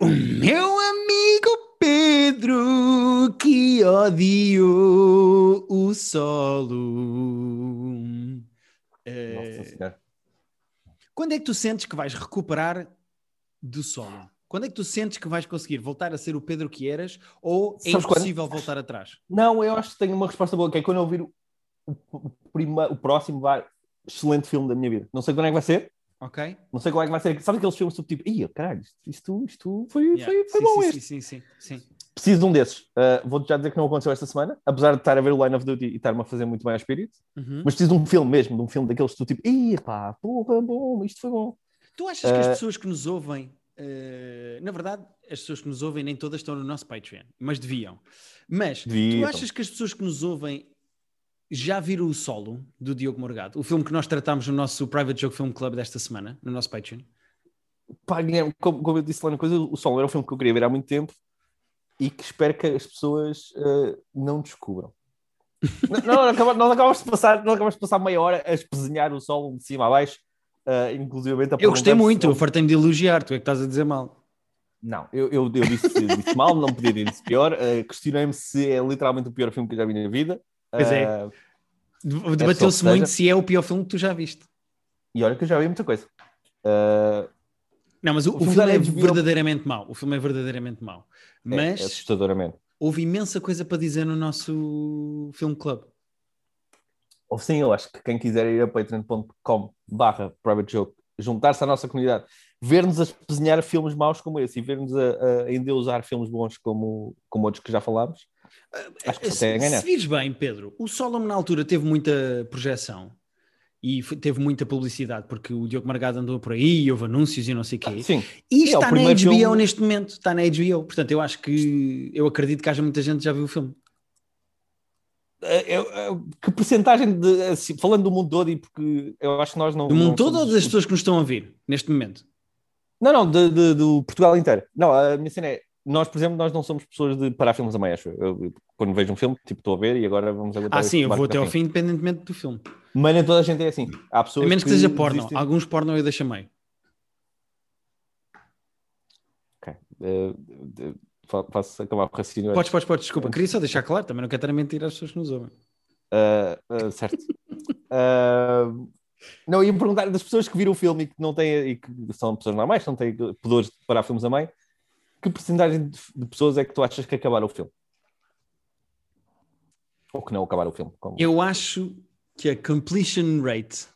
O meu amigo Pedro que odiou o solo. Nossa Senhora. Quando é que tu sentes que vais recuperar do solo? Quando é que tu sentes que vais conseguir voltar a ser o Pedro que eras ou é Sabes quando? impossível voltar atrás? Não, eu acho que tenho uma resposta boa, que é quando eu ouvir o, o, o prima- o próximo vai, excelente filme da minha vida. Não sei quando é que vai ser, Ok? não sei quando é que vai ser. Sabe aqueles filmes tipo, ia, caralho, isto, isto, foi, Yeah. foi, foi Sim, bom sim, este. Sim, sim, sim, sim. Preciso de um desses. Uh, Vou-te já dizer que não aconteceu esta semana, apesar de estar a ver o Line of Duty e estar-me a fazer muito bem ao espírito. Uhum. Mas preciso de um filme mesmo, de um filme daqueles que tu tipo, ia pá, porra, bom, isto foi bom. Tu achas que as Eh, pessoas que nos ouvem, eh, na verdade, as pessoas que nos ouvem nem todas estão no nosso Patreon, mas deviam. Mas Deviam. tu achas que as pessoas que nos ouvem já viram o solo do Diogo Morgado, o filme que nós tratámos no nosso Private Joke Film Club desta semana, no nosso Patreon? Pá, Guilherme, como, como eu disse lá na coisa, o Sol era um filme que eu queria ver há muito tempo e que espero que as pessoas uh, não descubram. não, não, acabamos de passar, nós acabamos de passar meia hora a espezinhar o Sol de cima a baixo, uh, inclusivamente a Eu gostei muito, eu fartei-me de elogiar, tu é que estás a dizer mal. Não, eu, eu, eu disse, disse mal, não podia dito pior. Uh, Questionei-me se é literalmente o pior filme que eu já vi na vida. Pois é. Uh, De- Debateu-se que seja. muito se é o pior filme que tu já viste. e olha que eu já vi muita coisa. Uh, Não, mas o, O filme filme é verdadeiramente mau. O filme é verdadeiramente mau. é, Mas é assustadoramente. houve imensa coisa para dizer no nosso Film Club. Ou sim, eu acho que quem quiser ir a patreon.com barra private joke, juntar-se à nossa comunidade, ver-nos a espezinhar filmes maus como esse e ver-nos a, a endeusar filmes bons como, como outros que já falámos, acho que a Se, ganhar. se vires bem, Pedro, o Solomon na altura teve muita projeção e teve muita publicidade porque o Diogo Margado andou por aí, houve anúncios e não sei o quê. Sim, E é, está na primeiro HBO filme- neste momento, está na HBO. Portanto, eu acho que eu acredito que haja muita gente que já viu o filme. É, é, é, que porcentagem de, assim, falando do mundo todo e porque eu acho que nós não... Do mundo não todo ou somos- das pessoas que nos estão a ver neste momento? Não, não, de, de- do Portugal inteiro. Não, a minha cena é, nós, por exemplo, nós não somos pessoas de parar filmes a meio, acho. Eu, eu, quando vejo um filme, tipo, estou a ver e agora vamos aguentar Ah, sim, eu vou até ao fim. independentemente do filme. Mas nem toda a gente é assim. Há pessoas A menos que seja porno. desistem- Alguns porno eu deixo a meio. Ok. Fa- faço acabar o raciocínio. Podes, podes, podes, desculpa. Queria só deixar claro, também não quero estar a mentir às pessoas que nos ouvem. Ah, certo. Não, ia perguntar das pessoas que viram o filme e que não têm, e que são pessoas normais, que não têm pudores de parar filmes a meio, que porcentagem de, pessoas é que tu achas que acabaram o filme? Ou que não acabaram o filme? Como- Eu acho que a completion rate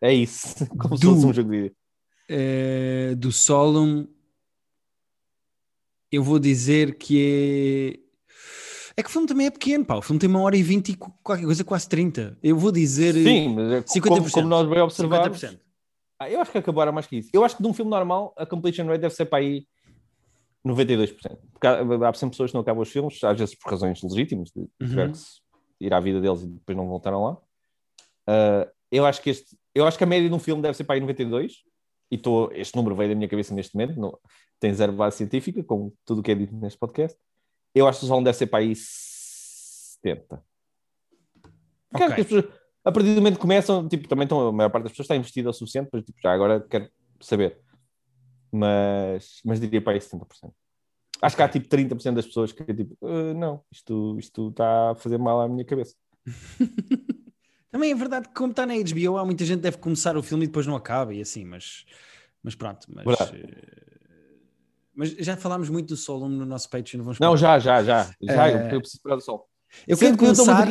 É isso, como se Do- fosse um jogo de eh, do Solum, eu vou dizer que é. É que o filme também é pequeno, pá. O filme tem uma hora e vinte e qu- qualquer coisa, quase 30. Eu vou dizer Sim, mas é 50%. como, como nós bem observamos, 50%. Ah, eu acho que acabaram mais que isso. Eu acho que de um filme normal a completion rate deve ser para aí 92%. Porque há, há sempre pessoas que não acabam os filmes, às vezes por razões legítimas, de Uhum. ir à vida deles e depois não voltaram lá. Ah, eu acho que este, eu acho que a média de um filme deve ser para aí 92, e estou, este número veio da minha cabeça neste momento, não, tem zero base científica, como tudo o que é dito neste podcast. Eu acho que o Solon deve ser para aí 70. Porque acho Ok. que as pessoas, a partir do momento que começam, tipo, também estão, a maior parte das pessoas está investida o suficiente, mas tipo, já agora quero saber. Mas, mas diria para aí 70%. Acho que há tipo 30% das pessoas que tipo, "Ah, não, isto, isto está a fazer mal à minha cabeça. Também é verdade que, como está na HBO, há muita gente que deve começar o filme e depois não acaba e assim, mas, mas pronto. Mas, eh, mas já falámos muito do Solum no nosso Patreon. Vamos Não, já, já, já. Já, Eh, eu, eu preciso parar do sol. Eu Sendo quero que eu começar.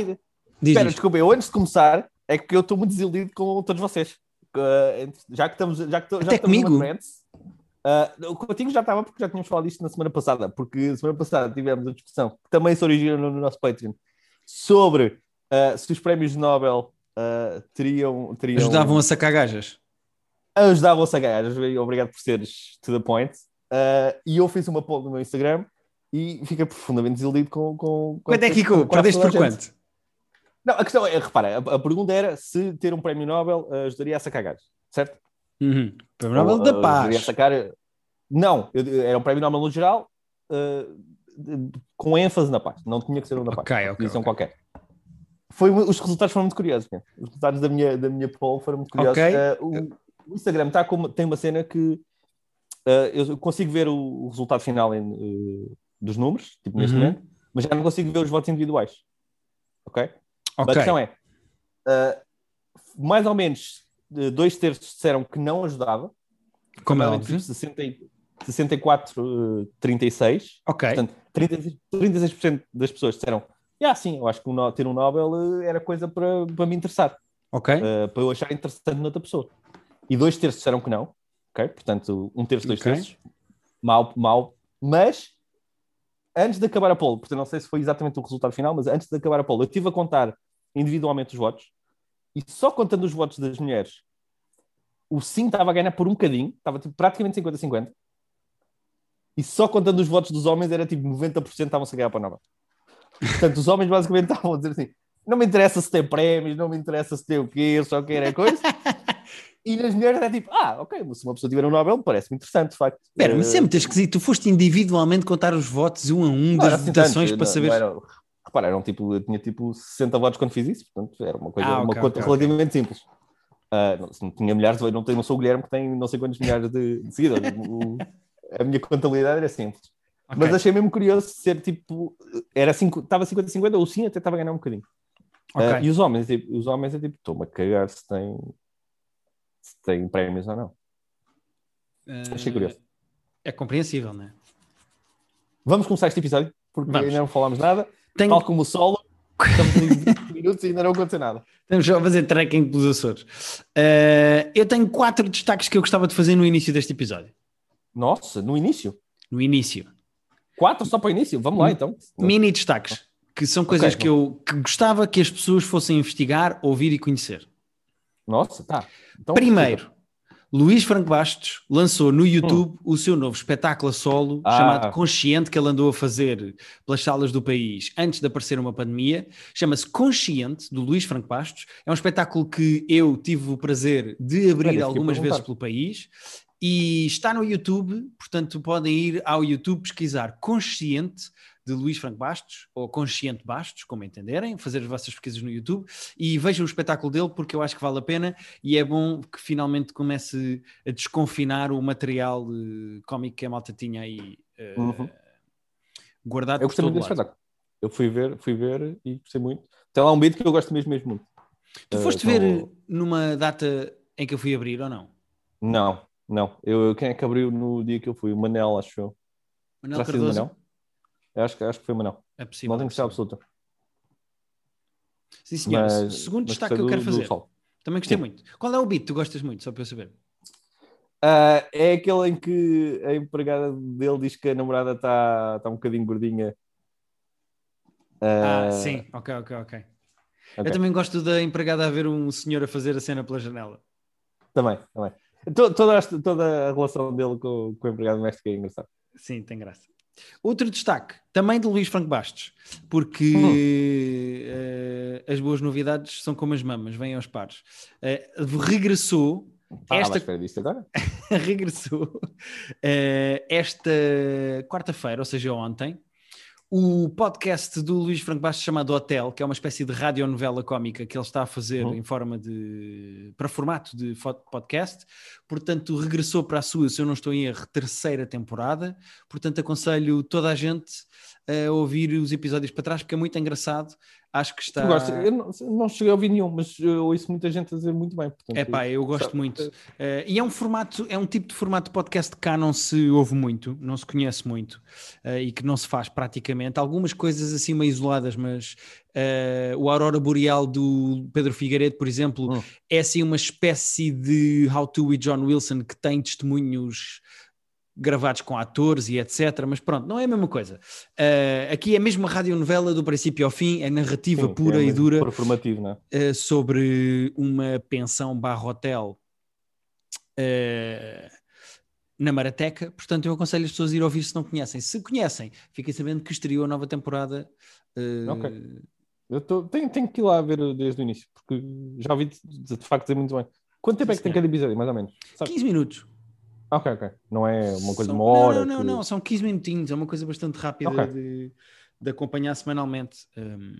Diz, Espera, desculpa, eu antes de começar, é que eu estou muito desiludido com todos vocês. Uh, já que estamos, já que, já Até estamos comigo? Uh, contigo já estava porque já tínhamos falado disto na semana passada, porque semana passada tivemos a discussão que também se originou no, no nosso Patreon sobre uh, se os prémios Nobel uh, teriam, teriam Ajudavam a sacar gajas. ajudavam-se a ganhar. Obrigado por seres to the point. E eu fiz uma poll no meu Instagram e fiquei profundamente desiludido com. com, com Quanto é que ficou? Perdeste por quanto? Não, a questão é, repara, a, a pergunta era se ter um prémio Nobel ajudaria a sacar gajos, certo? Uhum. Prémio Nobel da Paz. ajudaria a sacar... Não, eu- era um prémio Nobel no geral, uh, com ênfase na paz. Não tinha que ser um da paz. Ok, uma ok, posição ok. qualquer. Foi, os resultados foram muito curiosos. cara. Os resultados da minha, da minha poll foram muito curiosos. Ok. Uh, o, o Instagram tá com, tem uma cena que Uh, eu consigo ver o, o resultado final em, dos números, tipo neste Uhum. momento, mas já não consigo ver os votos individuais. Ok? A Ok. questão é: mais ou menos dois terços disseram que não ajudava, Como é óbvio. 60, e- 64, uh, 36. Ok. Portanto, 36%, 36% das pessoas disseram: ah, sim, eu acho que um ter um Nobel uh, era coisa para, para me interessar, Ok. uh, para eu achar interessante noutra pessoa. E dois terços disseram que não, ok? Portanto, um terço, dois Ok. terços, mal, mal. Mas, antes de acabar a poll, portanto, não sei se foi exatamente o resultado final, mas antes de acabar a poll, eu estive a contar individualmente os votos e só contando os votos das mulheres, o sim estava a ganhar por um bocadinho, estava tipo, praticamente 50-50. E só contando os votos dos homens era tipo 90% estavam-se a ganhar para a nova. Portanto, os homens basicamente estavam a dizer assim: não me interessa se tem prémios, não me interessa se tem o quê, eu só quero é coisa. e nas mulheres era tipo: ah, ok, se uma pessoa tiver um Nobel, parece-me interessante, de facto. Espera, mas Eh, isso é muito esquisito. Tu foste individualmente contar os votos um a um não das assim votações para não- saber. não era- repara, eram tipo, eu tinha tipo 60 votos quando fiz isso, portanto era uma coisa, Ah, uma conta ok, relativamente simples. Ah, não, se não tinha milhares, não, tenho, não sou o Guilherme que tem não sei quantos milhares de, de seguidores. A minha contabilidade era simples. Ok. Mas achei mesmo curioso ser tipo, era cinco, estava 50-50, ou sim, até estava a ganhar um bocadinho. Ah, e os homens, tipo, os homens é tipo, estou-me a cagar se tem, se tem prémios ou não. achei curioso. É compreensível, não é? Vamos começar este episódio, porque Vamos. ainda não falámos nada. Tenho, Tal como o solo, estamos em 20 minutos e ainda não aconteceu nada. Estamos só a fazer trekking pelos Açores. Eh, eu tenho quatro destaques que eu gostava de fazer no início deste episódio. Nossa, no início? No início. Quatro só para o início? Vamos lá então. Mini destaques, que são coisas Ok. que eu que gostava que as pessoas fossem investigar, ouvir e conhecer. Nossa, tá. Então, Primeiro, Luís Franco Bastos lançou no YouTube o seu novo espetáculo a solo Ah. chamado Consciente, que ele andou a fazer pelas salas do país antes de aparecer uma pandemia. Chama-se Consciente, do Luís Franco Bastos. É um espetáculo que eu tive o prazer de abrir Olha, algumas vezes pelo país. E está no YouTube, portanto podem ir ao YouTube pesquisar Consciente de Luís Franco Bastos, ou Consciente Bastos, como entenderem, fazer as vossas pesquisas no YouTube e vejam o espetáculo dele porque eu acho que vale a pena e é bom que finalmente comece a desconfinar o material eh, cómico que a malta tinha aí eh, Uhum. guardado Eu por gostei todo muito desse lado. espetáculo. Eu fui ver, fui ver e gostei muito. Tem lá um beat que eu gosto mesmo, mesmo muito. Tu Eh, foste então- ver numa data em que eu fui abrir ou não? Não, não. Eu, quem é que abriu no dia que eu fui? O Manel, acho eu. Manuel Terá o Cardoso? Manel? Eu acho, que- acho que foi o Manel. É possível. Não é tenho certeza possível. absoluta. Sim, senhora. Mas, Segundo mas destaque que eu quero do fazer. Também gostei Sim. muito. Qual é o beat que tu gostas muito, só para eu saber? Ah, é aquele em que a empregada dele diz que a namorada está tá um bocadinho gordinha. Ah, Ah, sim. Ok, ok, ok. ok. Eu também gosto da empregada a ver um senhor a fazer a cena pela janela. Também, também. To- Toda, esta- toda a relação dele com, com o empregado doméstico é engraçado. Sim, tem graça. Outro destaque, também de Luís Franco Bastos, porque Hum. eh, as boas novidades são como as mamas, vêm aos pares. Eh, regressou, Ah, Esta- espera disto agora? regressou eh, esta quarta-feira, ou seja, ontem, o podcast do Luís Franco Bastos chamado Hotel, que é uma espécie de radionovela cómica que ele está a fazer Uhum. em forma de para formato de podcast. Portanto, regressou para a sua, se eu não estou em erro, terceira temporada. Portanto, aconselho toda a gente a ouvir os episódios para trás porque é muito engraçado. Acho que está Eu, gosto. eu não, não cheguei a ouvir nenhum, mas ouço muita gente a dizer muito bem. É pá, eu gosto sabe, muito. Eh, e é um formato, é um tipo de formato de podcast que cá não se ouve muito, não se conhece muito eh, e que não se faz praticamente. Algumas coisas assim meio isoladas, mas eh, o Aurora Boreal do Pedro Figueiredo, por exemplo, Hum. é assim uma espécie de How to with John Wilson que tem testemunhos gravados com atores e etc. Mas pronto, não é a mesma coisa. Eh, aqui é mesmo a radionovela do princípio ao fim, é narrativa sim, pura é e dura é? eh, sobre uma pensão barra hotel eh, na Marateca. Portanto, eu aconselho as pessoas a ir ouvir se não conhecem. Se conhecem, fiquem sabendo que estreou a nova temporada. Ok. Eu tô, tenho, tenho que ir lá ver desde o início, porque já ouvi de, de, facto dizer muito bem. Quanto tempo Sim, é que tem senhor. cada episódio, mais ou menos? Sabe? 15 minutos. Ok, ok. Não é uma coisa de São- uma hora. Não, não, não, que- não, são 15 minutinhos. É uma coisa bastante rápida Ok. de, de acompanhar semanalmente. Um,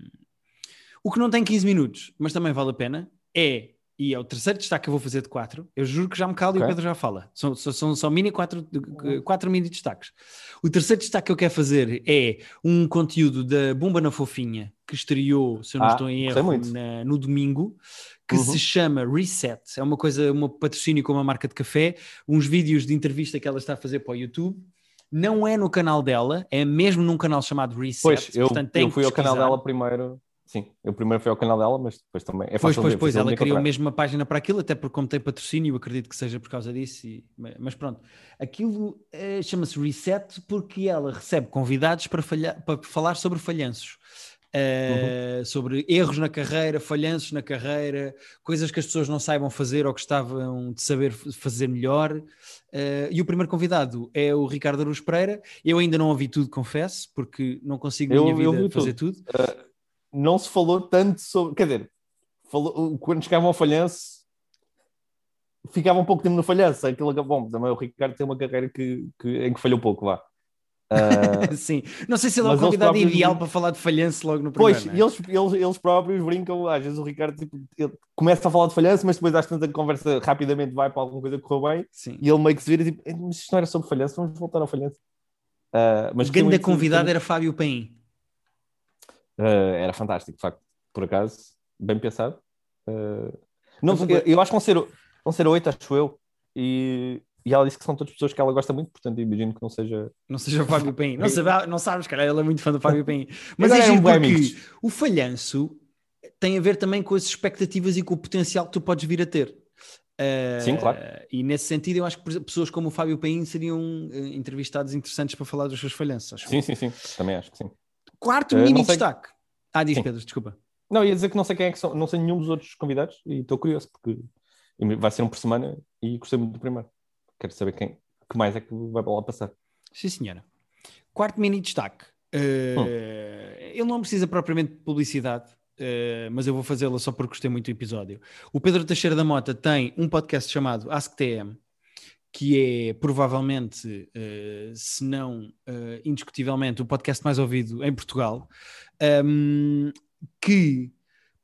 o que não tem 15 minutos, mas também vale a pena, é e é o terceiro destaque que eu vou fazer de quatro. Eu juro que já me calo e o. Pedro já fala. São, são, são só mini quatro, quatro mini destaques. O terceiro destaque que eu quero fazer é um conteúdo da Bumba na Fofinha, que estreou, se eu não Ah, estou em erro, na- no domingo, que Uhum. se chama Reset. É uma coisa, um patrocínio com uma marca de café, uns vídeos de entrevista que ela está a fazer para o YouTube. Não é no canal dela, é mesmo num canal chamado Reset. Pois, eu, portanto, eu fui ao canal dela primeiro. Sim, eu primeiro fui ao canal dela, mas depois também. É Pois, fácil pois, pois, ela criou mesmo uma página para aquilo, até porque como tem patrocínio, acredito que seja por causa disso, e- mas pronto. Aquilo eh, chama-se Reset porque ela recebe convidados para, falha- para falar sobre falhanços. Eh, Sobre erros na carreira, falhanços na carreira, coisas que as pessoas não saibam fazer ou gostavam de saber fazer melhor. Eh, e o primeiro convidado é o Ricardo Aruz Pereira. Eu ainda não ouvi tudo, confesso, porque não consigo na Eu- minha eu vida vi fazer tudo. Não se falou tanto sobre. Quer dizer, falou- quando chegavam ao falhanço, ficava um pouco tempo no falhanço. Aquilo, bom, também o Ricardo tem uma carreira que, que- em que falhou pouco, vá. Ah, Sim, não sei se ele é o convidado próprios- ideal para falar de falhanço logo no primeiro. Pois, é? eles, eles, eles próprios brincam, às vezes o Ricardo tipo, começa a falar de falhanço, mas depois às tantas a conversa rapidamente vai para alguma coisa que correu bem Sim. e ele meio que se vira tipo, "Eh, mas isto não era sobre falhanço, vamos voltar ao falhanço. Ah, mas o grande muito- convidado era Fábio Paim. Ah, era fantástico, de facto, por acaso, bem pensado. Ah, não, Eu eu acho que vão ser, vão ser oito, acho eu, e, e ela disse que são todas pessoas que ela gosta muito, portanto imagino que não seja. Não seja o Fábio Paim. Não, sabe, não sabes, cara, ele é muito fã do Fábio Paim. Mas Agora é porque amigos. o falhanço tem a ver também com as expectativas e com o potencial que tu podes vir a ter. Ah, Sim, claro. E nesse sentido, eu acho que pessoas como o Fábio Paim seriam eh, entrevistados interessantes para falar dos seus falhanços. acho. Sim, sim, sim, também acho que sim. Quarto Eh, mini destaque. Ah, diz Sim. Pedro, desculpa. Não, ia dizer que não sei quem é que são, não sei nenhum dos outros convidados e estou curioso porque vai ser um por semana e gostei muito do primeiro. Quero saber quem que mais é que vai lá passar. Sim, senhora. Quarto mini destaque. Eh, Ele não precisa propriamente de publicidade, eh, mas eu vou fazê-la só porque gostei muito do episódio. O Pedro Teixeira da Mota tem um podcast chamado AskTM, que é provavelmente, eh, se não indiscutivelmente, o podcast mais ouvido em Portugal, um, que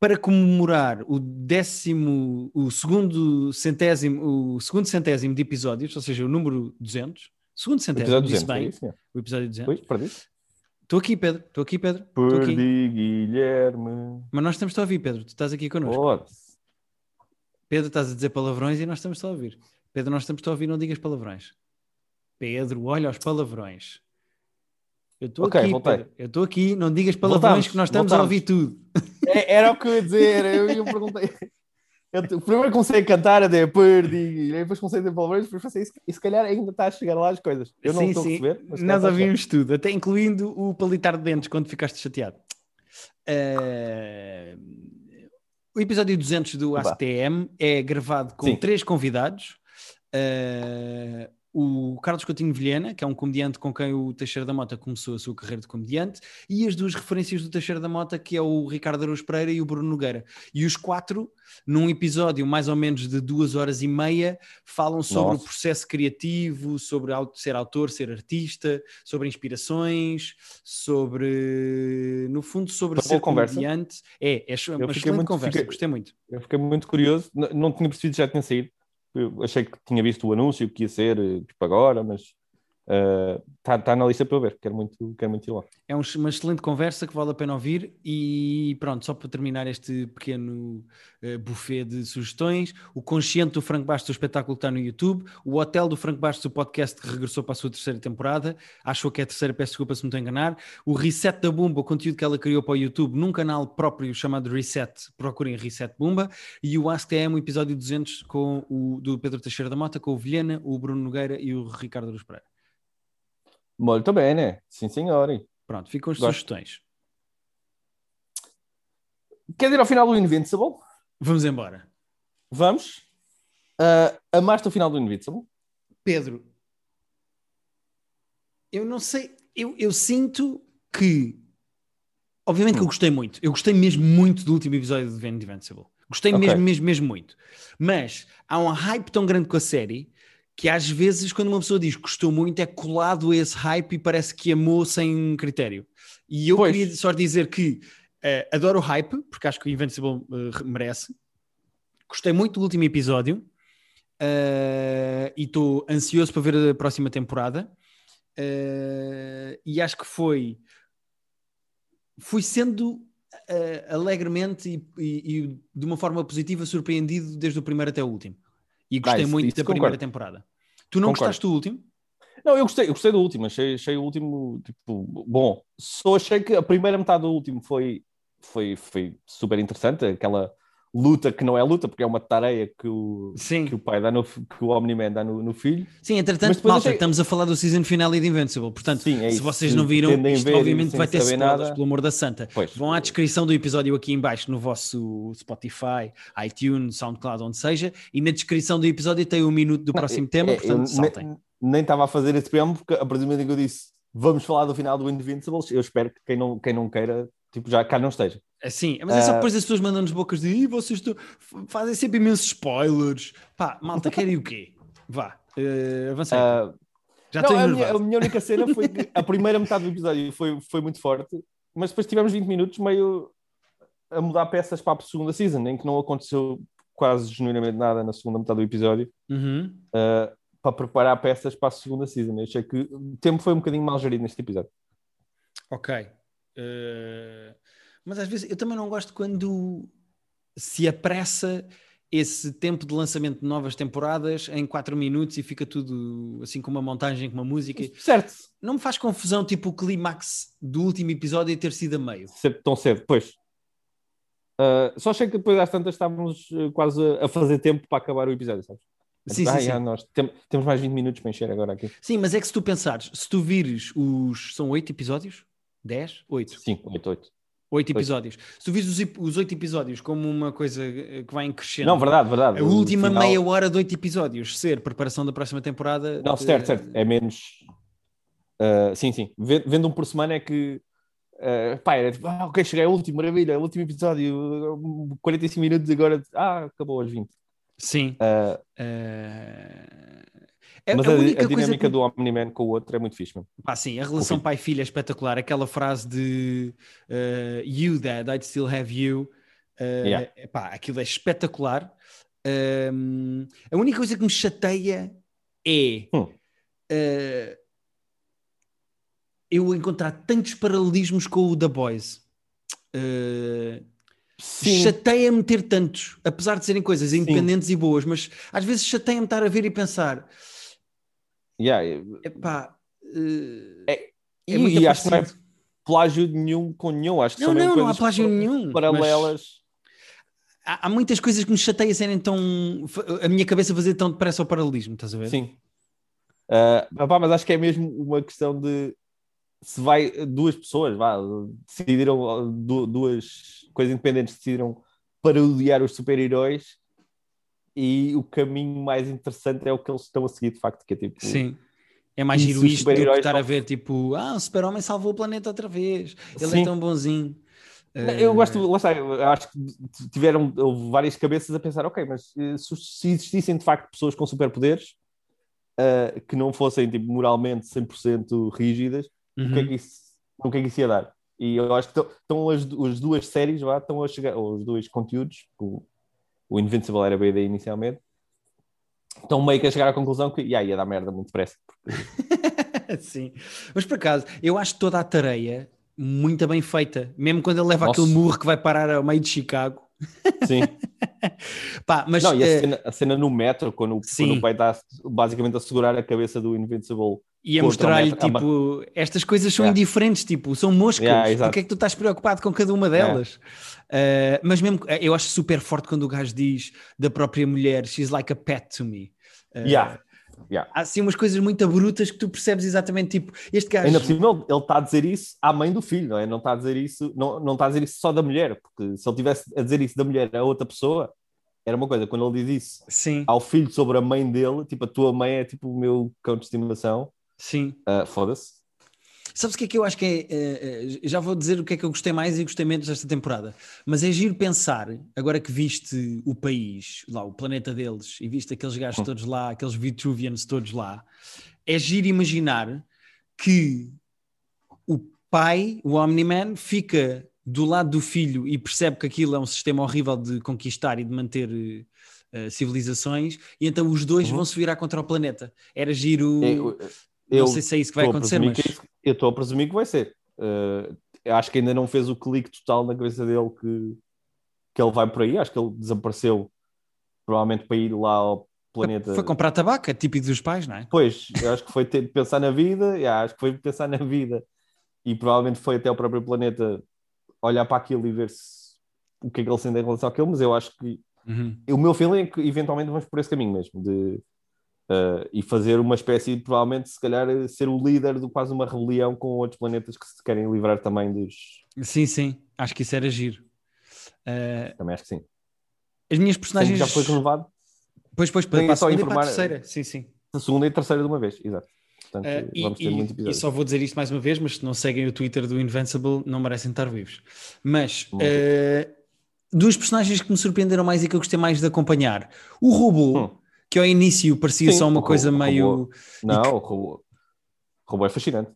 para comemorar o décimo, o segundo centésimo, o segundo centésimo de episódios, ou seja, o número 200, segundo centésimo, Episódio disse 200, bem, é isso? o episódio 200. Pois, perdi. Estou aqui, Pedro, estou aqui, Pedro, estou aqui. Perdi, Guilherme. Mas nós estamos a ouvir, Pedro, tu estás aqui connosco. Foda-se. Pedro, estás a dizer palavrões e nós estamos a ouvir. Pedro, nós estamos a ouvir, não digas palavrões. Pedro, olha os palavrões. Eu estou Ok, aqui, voltei. Pedro. Eu estou aqui, não digas palavrões que nós estamos a voltamos. ouvir tudo. É- Era o que eu ia dizer. Eu, eu perguntei. Eu, primeiro comecei a cantar a perdi, e depois comecei a dizer palavrões, depois pensei, "Isso- e se calhar ainda está a chegar lá as coisas. Eu não sim, estou a sim. se calhar Nós a ouvimos tudo, até incluindo o palitar de dentes quando ficaste chateado. Eh, O episódio 200 do. ACTM é gravado com Sim. três convidados. Eh, o Carlos Coutinho Vilhena, que é um comediante com quem o Teixeira da Mota começou a sua carreira de comediante, e as duas referências do Teixeira da Mota, que é o Ricardo Araújo Pereira e o Bruno Nogueira. E os quatro, num episódio mais ou menos de duas horas e meia, falam sobre Nossa. o processo criativo, sobre ser autor, ser artista, sobre inspirações, sobre, no fundo, sobre Foi ser conversa. comediante. É, é uma fiquei excelente muito- conversa, fiquei- gostei muito. Eu fiquei muito curioso. N- Não tinha percebido que já tinha saído. Eu achei que tinha visto o anúncio que ia ser eh, tipo agora, mas está tá na lista para eu ver. Quero muito, quero muito ir lá. É um- uma excelente conversa que vale a pena ouvir. E pronto, só para terminar este pequeno eh, buffet de sugestões: o Consciente do Franco Bastos, o espetáculo está no YouTube, o Hotel do Franco Bastos, o podcast que regressou para a sua terceira temporada. Achou que é a terceira, peço desculpa se me estou a enganar. O Reset da Bumba, o conteúdo que ela criou para o YouTube, num canal próprio chamado Reset. Procurem Reset Bumba. E o AskTM, o episódio 200 com o, do Pedro Teixeira da Mota, com o Vilhena, o Bruno Nogueira e o Ricardo Luz Pereira. Molto bem, né? Sim, senhor. Pronto, ficam as Gosto. sugestões. Quer ir ao final do Invincible? Vamos embora. Vamos. Uh, amaste o final do Invincible? Pedro, eu não sei, eu, eu sinto que, obviamente que eu gostei muito, eu gostei mesmo muito do último episódio de The Invincible. Gostei Ok. mesmo, mesmo, mesmo muito. Mas há um hype tão grande com a série que às vezes, quando uma pessoa diz que gostou muito, é colado a esse hype e parece que amou sem critério. E eu Pois. queria só dizer que eh, adoro o hype, porque acho que o Invincible eh, merece. Gostei muito do último episódio uh, e estou ansioso para ver a próxima temporada. Uh, e acho que foi. Fui sendo uh, alegremente e, e, e, de uma forma positiva surpreendido desde o primeiro até o último. E gostei muito da concordo. primeira temporada. Tu não concordo. gostaste do último? Não, eu gostei, eu gostei do último, achei, achei o último tipo, bom. Só achei que a primeira metade do último foi, foi, foi super interessante, aquela luta que não é luta, porque é uma tarefa que o, Sim. que o pai dá no, que o Omni-Man dá no, no, filho. Sim, entretanto, malta, achei... estamos a falar do season finale de Invincible, portanto, Sim, é se vocês não viram, isto obviamente vai ter spoilers, nada. pelo amor da santa. Pois. Vão à descrição do episódio aqui em baixo no vosso Spotify, iTunes, SoundCloud, onde seja, e na descrição do episódio tem um minuto do não, próximo é, tema, é, portanto, saltem. Nem estava a fazer esse preâmbulo, porque a partir do momento em que eu disse vamos falar do final do Invincible, eu espero que quem não, quem não queira, tipo, já cá não esteja. Sim, mas é só depois as pessoas mandam-nos bocas de vocês estão... fazem sempre imensos spoilers. Pá, malta, querem o quê? Vá, uh, avancei. Uh, Já estou a minha, a minha única cena foi que a primeira metade do episódio foi, foi muito forte, mas depois tivemos 20 minutos meio a mudar peças para a segunda season, em que não aconteceu quase genuinamente nada na segunda metade do episódio. Uhum. Uh, para preparar peças para a segunda season. Eu achei que o tempo foi um bocadinho mal gerido neste episódio. Ok. Uh... Mas às vezes eu também não gosto quando se apressa esse tempo de lançamento de novas temporadas em 4 minutos e fica tudo assim com uma montagem, com uma música. Certo. Não me faz confusão, tipo, o clímax do último episódio ter sido a meio. Ser tão cedo, pois. Uh, só achei que depois às tantas estávamos uh, quase a fazer tempo para acabar o episódio, sabes? Sim, ah, sim, já, sim. nós tem, temos mais 20 minutos para encher agora aqui. Sim, mas é que se tu pensares, se tu vires os. São 8 episódios? 10? 8? Sim, 8, 8. Oito episódios. Se tu vis os, oito episódios como uma coisa que vai crescendo. Não, verdade, verdade. A última final... meia hora de oito episódios ser preparação da próxima temporada. Não, certo, certo. É menos. Uh, sim, sim. Vendo um por semana é que. Uh, pá, era tipo, ah, ok, cheguei ao último, maravilha, último episódio, 45 minutos agora. Ah, acabou aos 20. Sim. Uh, uh... É, Mas a, a, a dinâmica que... do Omni-Man com o outro é muito fixe mesmo. Pá, sim, a relação pai-filha é espetacular. Aquela frase de uh, You Dad, I'd still have you. Uh, yeah. pá, aquilo é espetacular. Uh, a única coisa que me chateia é hum. uh, eu encontrar tantos paralelismos com o The Boys. Uh, chateia-me ter tantos, apesar de serem coisas independentes Sim. e boas, mas às vezes chateia-me estar a ver e pensar Yeah. Epá, uh, é, é e, e acho que não é plágio nenhum com nenhum. Acho que não, são não, não há plágio nenhum. Paralelas. Há, há, muitas coisas que me chateia serem tão. a minha cabeça fazer tão depressa ao paralelismo, estás a ver? Sim. Uh, opá, mas acho que é mesmo uma questão de se vai duas pessoas vá, decidiram duas coisas independentes decidiram parodiar os super-heróis e o caminho mais interessante é o que eles estão a seguir, de facto, que é tipo. Sim. É mais giro isto do que estar a ver, tipo, ah, o super-homem salvou o planeta outra vez, ele é Sim. é tão bonzinho. Eu gosto, lá está, acho que tiveram várias cabeças a pensar, ok, mas eh, se existissem de facto pessoas com superpoderes uh, que não fossem tipo, moralmente 100% rígidas, uhum. o, que é uhum. que isso, o que é que isso ia dar? E eu acho que estão as, as duas séries, vá, estão a chegar, ou os dois conteúdos, o, o Invincible era a ideia inicialmente. Estão meio que a chegar à conclusão que yeah, ia dar merda muito depressa. Porque... Sim, mas por acaso, eu acho toda a tareia muito bem feita, mesmo quando ele leva Nossa. aquele murro que vai parar ao meio de Chicago. Sim. Pá, mas, Não, e a, uh... cena, a, cena, no metro, quando, quando o pai está basicamente a segurar a cabeça do Invincible e a mostrar-lhe, tipo, estas coisas são yeah. indiferentes, tipo, são moscas. Yeah, Porquê é que tu estás preocupado com cada uma delas? Yeah. Uh, mas mesmo, eu acho super forte quando o gajo diz da própria mulher, she's like a pet to me. Uh, yeah. Yeah. Há assim umas coisas muito brutas que tu percebes exatamente, tipo, este gajo... Ainda por cima ele está a dizer isso à mãe do filho, não é? Não está a dizer isso, não, não está a dizer isso só da mulher, porque se ele tivesse a dizer isso da mulher a outra pessoa, era uma coisa, quando ele diz isso Sim. ao filho sobre a mãe dele, tipo, a tua mãe é tipo o meu cão de estimação, Sim. Uh, Foda-se. Sabes o que é que eu acho que é? Uh, já vou dizer o que é que eu gostei mais e gostei menos desta temporada. Mas é giro pensar, agora que viste o país, lá, o planeta deles, e viste aqueles gajos hum. todos lá, aqueles Vitruvians todos lá, é giro imaginar que o pai, o Omni-Man, fica do lado do filho e percebe que aquilo é um sistema horrível de conquistar e de manter uh, civilizações, e então os dois Uhum. vão se virar contra o planeta. Era giro. Eu, não sei se é isso que vai acontecer, mas. que é eu estou a presumir que vai ser. Uh, eu acho que ainda não fez o clique total na cabeça dele que, que ele vai por aí. Acho que ele desapareceu, provavelmente para ir lá ao planeta. Foi comprar tabaco, é típico dos pais, não é? Pois, eu acho que foi ter de pensar na vida, yeah, acho que foi pensar na vida e provavelmente foi até o próprio planeta olhar para aquilo e ver se, o que é que ele sente em relação àquilo, mas eu acho que Uhum. o meu feeling é que eventualmente vamos por esse caminho mesmo, de uh, e fazer uma espécie de, provavelmente, se calhar, ser o líder de quase uma rebelião com outros planetas que se querem livrar também dos. Sim, sim, acho que isso era giro. Uh, Também acho que sim. as minhas Sim, personagens. já foi renovado Pois, pois, para, para a segunda e para a informar- terceira. Sim, sim. a segunda e a terceira de uma vez, exato. Portanto, Uh, e, e- e só vou dizer isto mais uma vez, mas se não seguem o Twitter do Invincible, não merecem estar vivos. Mas uh, duas personagens que me surpreenderam mais e que eu gostei mais de acompanhar: o robô, Hum. Que ao início parecia Sim, só uma coisa robô- meio. Não, o robô, o robô é fascinante.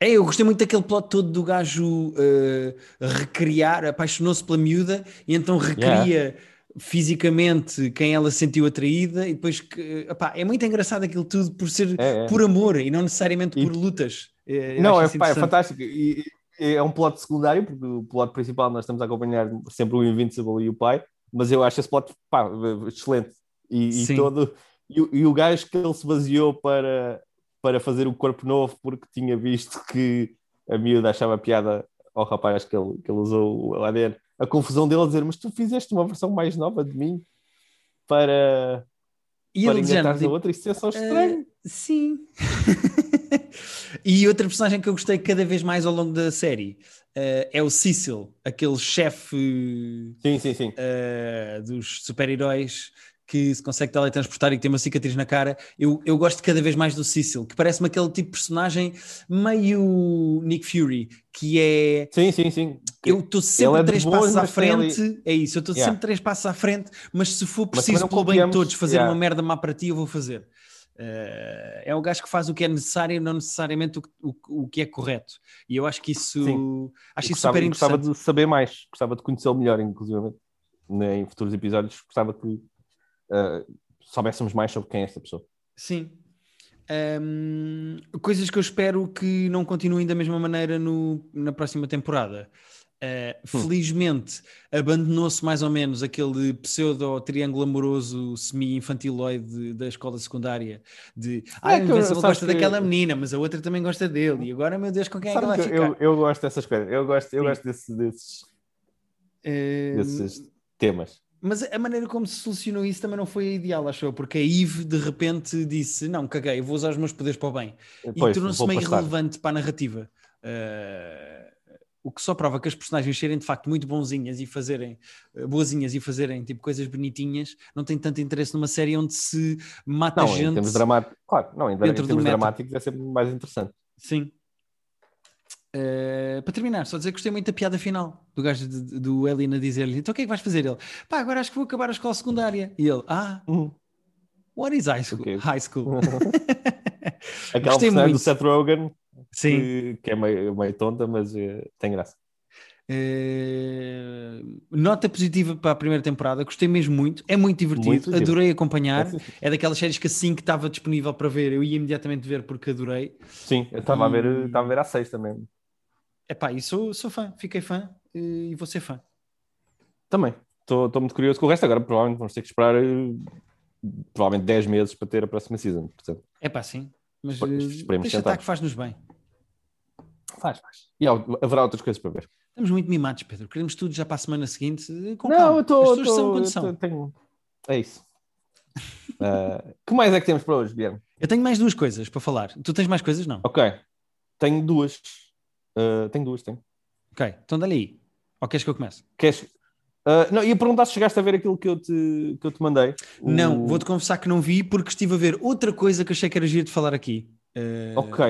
É, eu gostei muito daquele plot todo do gajo uh, recriar, apaixonou-se pela miúda e então recria fisicamente quem ela se sentiu atraída e depois que, epá, é muito engraçado aquilo tudo por ser É, é. por amor e não necessariamente E- por lutas. Eh, eu Não, é, pá, é fantástico. E, e é um plot secundário, porque o plot principal nós estamos a acompanhar sempre o Invincible e o pai, mas eu acho esse plot pá, excelente. E, e todo, e, o- e o gajo que ele se baseou para, para fazer o corpo novo porque tinha visto que a miúda achava piada ao rapaz que ele, que ele usou o ADN. A confusão dele a dizer, mas tu fizeste uma versão mais nova de mim para, E para enganares a tipo, outra, isso é só estranho. "Eh, sim. e outra personagem que eu gostei cada vez mais ao longo da série eh, é o Cecil, aquele chefe Sim, sim, sim. uh, dos super-heróis que se consegue teletransportar e que tem uma cicatriz na cara. Eu, eu gosto cada vez mais do Cecil, que parece-me aquele tipo de personagem meio Nick Fury, que é. Sim, sim, sim. Eu estou sempre Ele é três passos à frente, é isso, eu estou Yeah. sempre três passos à frente, mas se for preciso pelo bem de todos fazer yeah. uma merda má para ti, eu vou fazer. Uh, é o gajo que faz o que é necessário, não necessariamente o, que- o, o que é correto. E eu acho que isso Sim. acho Eu isso gostava, super gostava interessante. de saber mais, gostava de conhecê-lo melhor, inclusive né, em futuros episódios. Gostava que ah, soubéssemos mais sobre quem é esta pessoa. Sim. Ahm, coisas que eu espero que não continuem da mesma maneira no- na próxima temporada. Ah, Hum. Felizmente abandonou-se mais ou menos aquele pseudo-triângulo amoroso semi-infantiloide da escola secundária de ah, É eu- sabes gosta que- daquela menina, mas a outra também gosta dele. E agora, meu Deus, com quem é que Sabe vai que ficar? eu, eu gosto dessas coisas, eu gosto, eu Sim. gosto desse- desses, Ahm, desses temas. Mas a maneira como se solucionou isso também não foi a ideal, acho eu, porque a Eve de repente disse: Não, caguei, vou usar os meus poderes para o bem. e Pois, tornou-se vou meio passar. irrelevante para a narrativa. Uh, o que só prova que as personagens serem de facto muito bonzinhas e fazerem uh, boazinhas e fazerem tipo coisas bonitinhas, não tem tanto interesse numa série onde se mata Não, em gente. termos dramáticos, claro, não, em, em dentro termos dramáticos é sempre mais interessante. Sim. Uh, para terminar, só dizer que gostei muito da piada final do gajo de- de- do Elin a dizer-lhe: Então o que é que vais fazer? Ele, pá, agora acho que vou acabar a escola secundária. E ele, Ah, Uhum. what is high school? Ok. High school. Aquela Gostei muito. do Seth Rogen, Sim. que, que é meio, meio tonta, mas eh, tem graça. Eh, nota positiva para a primeira temporada, gostei mesmo muito, é muito divertido, Muito giro. adorei acompanhar. É, É daquelas séries que assim que estava disponível para ver, eu ia imediatamente ver porque adorei. Sim, eu estava a ver, E- estava a ver a sexta mesmo. Epá, e sou, sou fã, fiquei fã e vou ser fã. Também. Estou muito curioso com o resto. Agora, provavelmente, vamos ter que esperar eh, provavelmente 10 meses para ter a próxima season. Portanto, Epá, sim, mas eh, esperemos deixa estar que faz-nos bem. faz, faz. E há- haverá outras coisas para ver. Estamos muito mimados, Pedro, queremos tudo já para a semana seguinte, eh, com não, calma. eu As estou. pessoas são são. Tenho... É isso. Ah, que mais é que temos para hoje, Guilherme? Eu tenho mais duas coisas para falar. Tu tens mais coisas? Não. Ok. Tenho duas. Ah, tenho duas, tenho. Ok, então dá-lhe aí. Ou queres que eu comece? Queres. Ah, não, ia perguntar se chegaste a ver aquilo que eu te, que eu te mandei. O- Não, vou-te confessar que não vi porque estive a ver outra coisa que achei que era giro de falar aqui. Eh, Ok.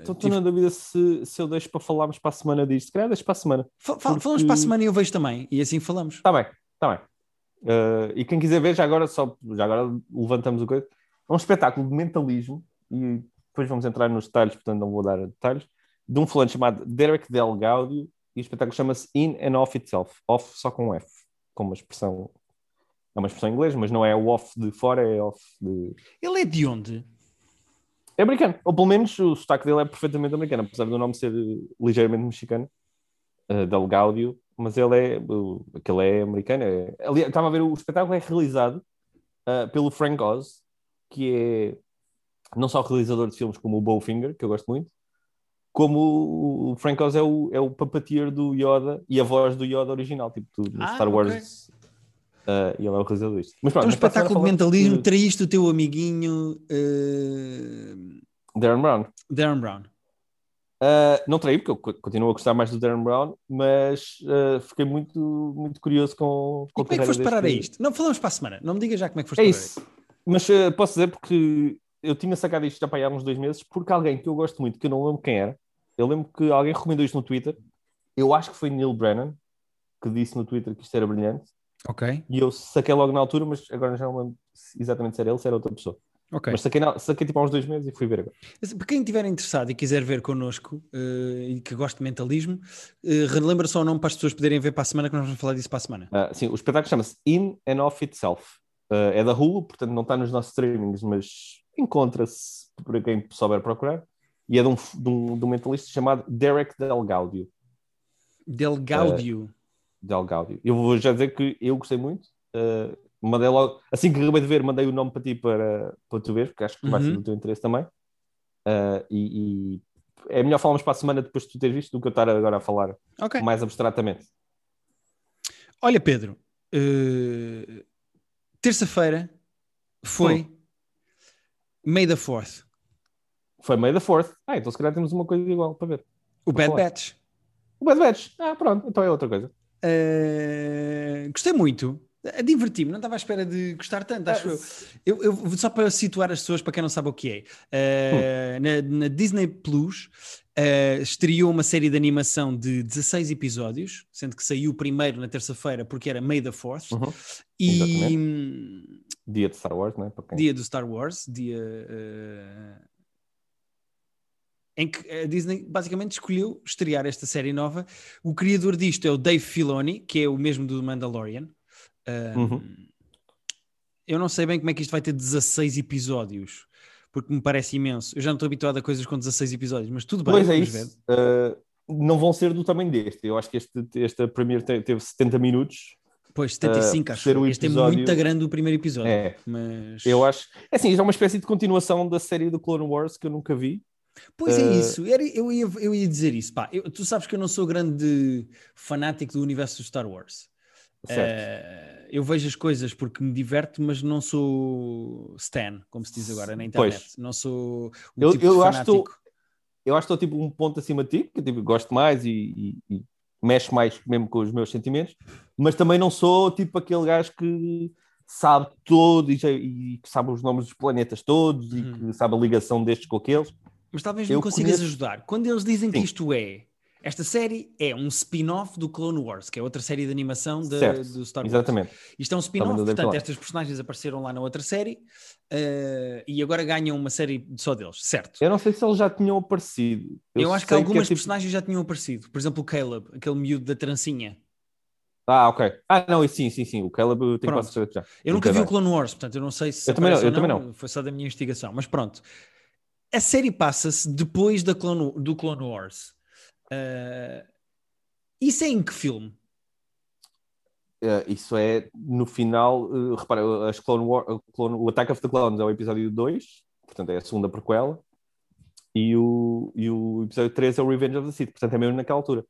Então estou tive- na dúvida se, se eu deixo para falarmos para a semana disto. Se calhar deixo para a semana. Porque- Falamos para a semana e eu vejo também, e assim falamos. Está bem, está bem. Uh, e quem quiser ver, já agora, só, já agora levantamos o coisa. É um espetáculo de mentalismo e depois vamos entrar nos detalhes, portanto não vou dar detalhes, de um fulano chamado Derek Del Gaudio e o espetáculo chama-se In and Off Itself. Off só com um F, com uma expressão. É uma expressão em inglês, mas não é o off de fora, é off de. Ele é de onde? É americano, ou pelo menos o sotaque dele é perfeitamente americano, apesar do nome ser ligeiramente mexicano, uh, Del Gaudio, mas ele é, uh, aquele é americano. É, ali, estava a ver, o espetáculo é realizado uh, pelo Frank Oz, que é não só realizador de filmes como o Bowfinger, que eu gosto muito, como o Frank Oz é o, é o puppeteer do Yoda e a voz do Yoda original, tipo do, Ah, Star Wars. ok. Uh, e ele é o realizador disto. Mas pronto, Então, mas para espetáculo de mentalismo, de traíste o teu amiguinho eh, Darren Brown. Darren Brown. Uh, não traí, porque eu co- continuo a gostar mais do Darren Brown, mas uh, fiquei muito, muito curioso com, E com a como é que foste parar a isto? Não, falamos para a semana. Não me digas já como é que foste É parar isso. Mas uh, posso dizer porque eu tinha sacado isto já para aí há uns dois meses, porque alguém que eu gosto muito, que eu não lembro quem era, eu lembro que alguém recomendou isto no Twitter, eu acho que foi Neil Brennan, que disse no Twitter que isto era brilhante. Ok, e eu saquei logo na altura, mas agora já não lembro exatamente se era ele, se era outra pessoa. ok. Mas saquei, saquei tipo há uns dois meses e fui ver agora. Para quem estiver interessado e quiser ver connosco eh, e que goste de mentalismo, eh, relembra só o nome para as pessoas poderem ver para a semana, que nós vamos falar disso para a semana. Uh, sim, o espetáculo chama-se In and Off Itself. Uh, é da Hulu, portanto não está nos nossos streamings, mas encontra-se por quem souber procurar. E é de um, de um, de um mentalista chamado Derek Del Gaudio. Del Gaudio. Del Gaudio. Eu vou já dizer que eu gostei muito. Uh, mandei logo, assim que acabei de ver, mandei o nome para ti para, para tu ver, porque acho que vai ser Uhum. do teu interesse também. Uh, e, e é melhor falarmos para a semana depois de tu teres visto do que eu estar agora a falar ok. mais abstratamente. Olha, Pedro, eh, terça-feira foi Hum. May the 4th, Foi May the Fourth. Ah, então se calhar temos uma coisa igual para ver. o Bad falar. Batch. O Bad Batch. Ah, pronto, então é outra coisa. Eh, gostei muito. Eh, Diverti-me, não estava à espera de gostar tanto, acho eu. Eu, eu- Só para situar as pessoas, para quem não sabe o que é, eh, na, na Disney Plus eh, estreou uma série de animação de 16 episódios, sendo que saiu primeiro na terça-feira porque era May the 4th, Uhum. e hum, Dia de Star Wars, não é? Quem... dia do Star Wars, dia eh, em que a Disney basicamente escolheu estrear esta série nova. O criador disto é o Dave Filoni, que é o mesmo do Mandalorian. Um, Uhum. Eu não sei bem como é que isto vai ter 16 episódios, porque me parece imenso. Eu já não estou habituado a coisas com 16 episódios, mas tudo bem, Pois é isso. Uh, não vão ser do tamanho deste. Eu acho que este, este primeiro te- teve 70 minutos. Pois, 75, Uh, acho. ser o. Este é muito grande o primeiro episódio. É, Mas... eu acho. É assim, é uma espécie de continuação da série do Clone Wars que eu nunca vi. Pois é Uh, isso, eu, ia, eu ia dizer isso. Pá, eu- tu sabes que eu não sou grande fanático do universo do Star Wars. Eh, eu vejo as coisas porque me diverto, mas não sou Stan, como se diz agora na internet. Pois. Não sou o Eu- tipo eu de acho que estou- fanático. Eu acho que estou tipo um ponto acima de ti, que tipo, gosto mais e, e, e mexe mais mesmo com os meus sentimentos, mas também não sou tipo aquele gajo que sabe todo e, e que sabe os nomes dos planetas todos e que sabe a ligação destes com aqueles. Mas talvez eu me consigas conheço- ajudar. Quando eles dizem que Sim. isto é. Esta série é um spin-off do Clone Wars, que é outra série de animação da- Certo, do Star Wars. Exatamente. Isto é um spin-off, portanto, estas personagens apareceram lá na outra série eh, e agora ganham uma série só deles, certo? Eu não sei se eles já tinham aparecido. Eu, acho que algumas é, tipo- personagens já tinham aparecido. Por exemplo, o Caleb, aquele miúdo da trancinha. Ah, ok. Ah, não, sim, sim, sim. O Caleb eu Pronto. quase certeza que já. Eu nunca vi o Clone Wars, portanto, eu não sei se Eu também não, eu também não. Foi só da minha investigação, mas pronto. A série passa-se depois da Clone- do Clone Wars. Eh, isso é em que filme? Eh, isso é no final. eh, repara, as Clone War, o Clone- o Attack of the Clones é o episódio 2, portanto é a segunda prequela, e o, e o episódio 3 é o Revenge of the Sith, portanto é mesmo naquela altura.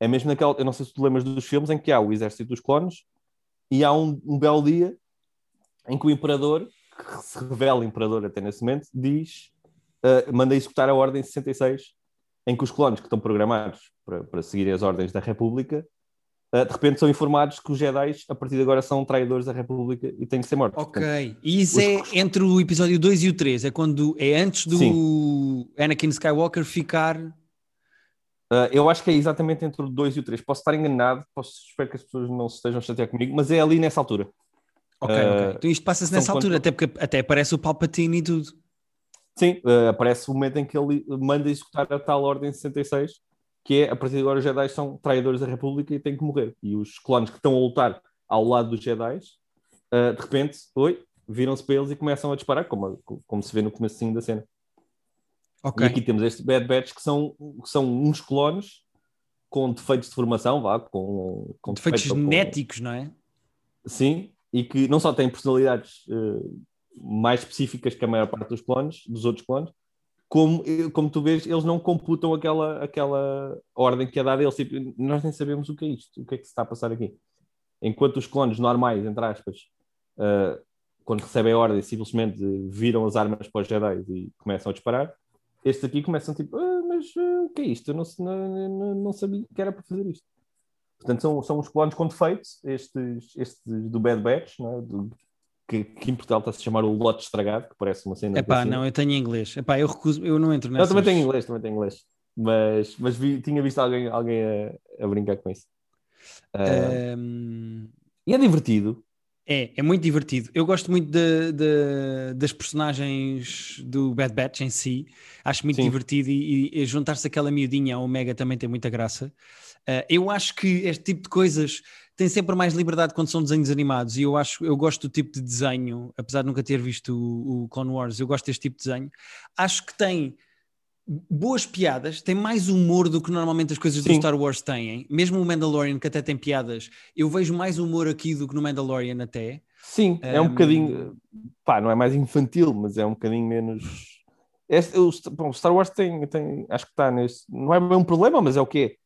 É mesmo naquela. Eu não sei se tu lembras dos filmes em que há o exército dos clones e há um, um belo dia em que o imperador, que se revela imperador até nesse momento, diz. eh, manda executar a Ordem 66, em que os clones que estão programados para, para seguir as ordens da República Uh, de repente são informados que os Jedi, a partir de agora, são traidores da República e têm que ser mortos. Portanto, Ok. E isso os- é entre o episódio 2 e o 3. É quando é antes do Anakin Skywalker ficar. uh, eu acho que é exatamente entre o 2 e o 3. Posso estar enganado, posso, espero que as pessoas não se estejam a chatear comigo, mas é ali nessa altura. Ok, Uh, ok. Então isto passa-se nessa altura, quando- até porque até aparece o Palpatine e tudo. Sim, uh, aparece o momento em que ele manda executar a tal Ordem 66 que é a partir de agora os Jedi são traidores da República e têm que morrer. E os clones que estão a lutar ao lado dos Jedi, uh, de repente, oi, viram-se para eles e começam a disparar, como, como se vê no começo da cena. Okay. E aqui temos estes Bad Batch que são, que são uns clones com defeitos de formação, vá, com, com defeitos genéticos, com... não é? Sim, e que não só têm personalidades uh, mais específicas que a maior parte dos clones, dos outros clones, como, como tu vês, eles não computam aquela, aquela ordem que é dada a eles. Tipo, nós nem sabemos o que é isto, o que é que se está a passar aqui. Enquanto os clones normais, entre aspas, uh, quando recebem a ordem, simplesmente viram as armas para os Jedi e começam a disparar, estes aqui começam tipo, ah, mas uh, o que é isto? Eu não, não, não, sabia que era para fazer isto. Portanto, são, são os clones com defeitos, estes, estes do Bad Batch, é? do, que, que em Portugal está-se a chamar o lote estragado, que parece uma cena. Epá, não, eu tenho em inglês. Epá, eu recuso, eu não entro nessa. Eu também tenho inglês, também tenho inglês. Mas, mas vi, tinha visto alguém, alguém a, a brincar com isso. Uh, um... E é divertido. É, é muito divertido. Eu gosto muito de, de, das personagens do Bad Batch em si. Acho muito Sim. divertido e, e juntar-se aquela miudinha ao Omega também tem muita graça. Uh, eu acho que este tipo de coisas tem sempre mais liberdade quando são desenhos animados e eu acho, eu gosto do tipo de desenho, apesar de nunca ter visto o, o Clone Wars, eu gosto deste tipo de desenho. Acho que tem boas piadas, tem mais humor do que normalmente as coisas Sim. do Star Wars têm. Mesmo o Mandalorian, que até tem piadas, eu vejo mais humor aqui do que no Mandalorian até. Sim, um... é um bocadinho, pá, não é mais infantil, mas é um bocadinho menos. Este, o, bom, Star Wars tem, tem, acho que está neste, não é bem um problema, mas é o quê?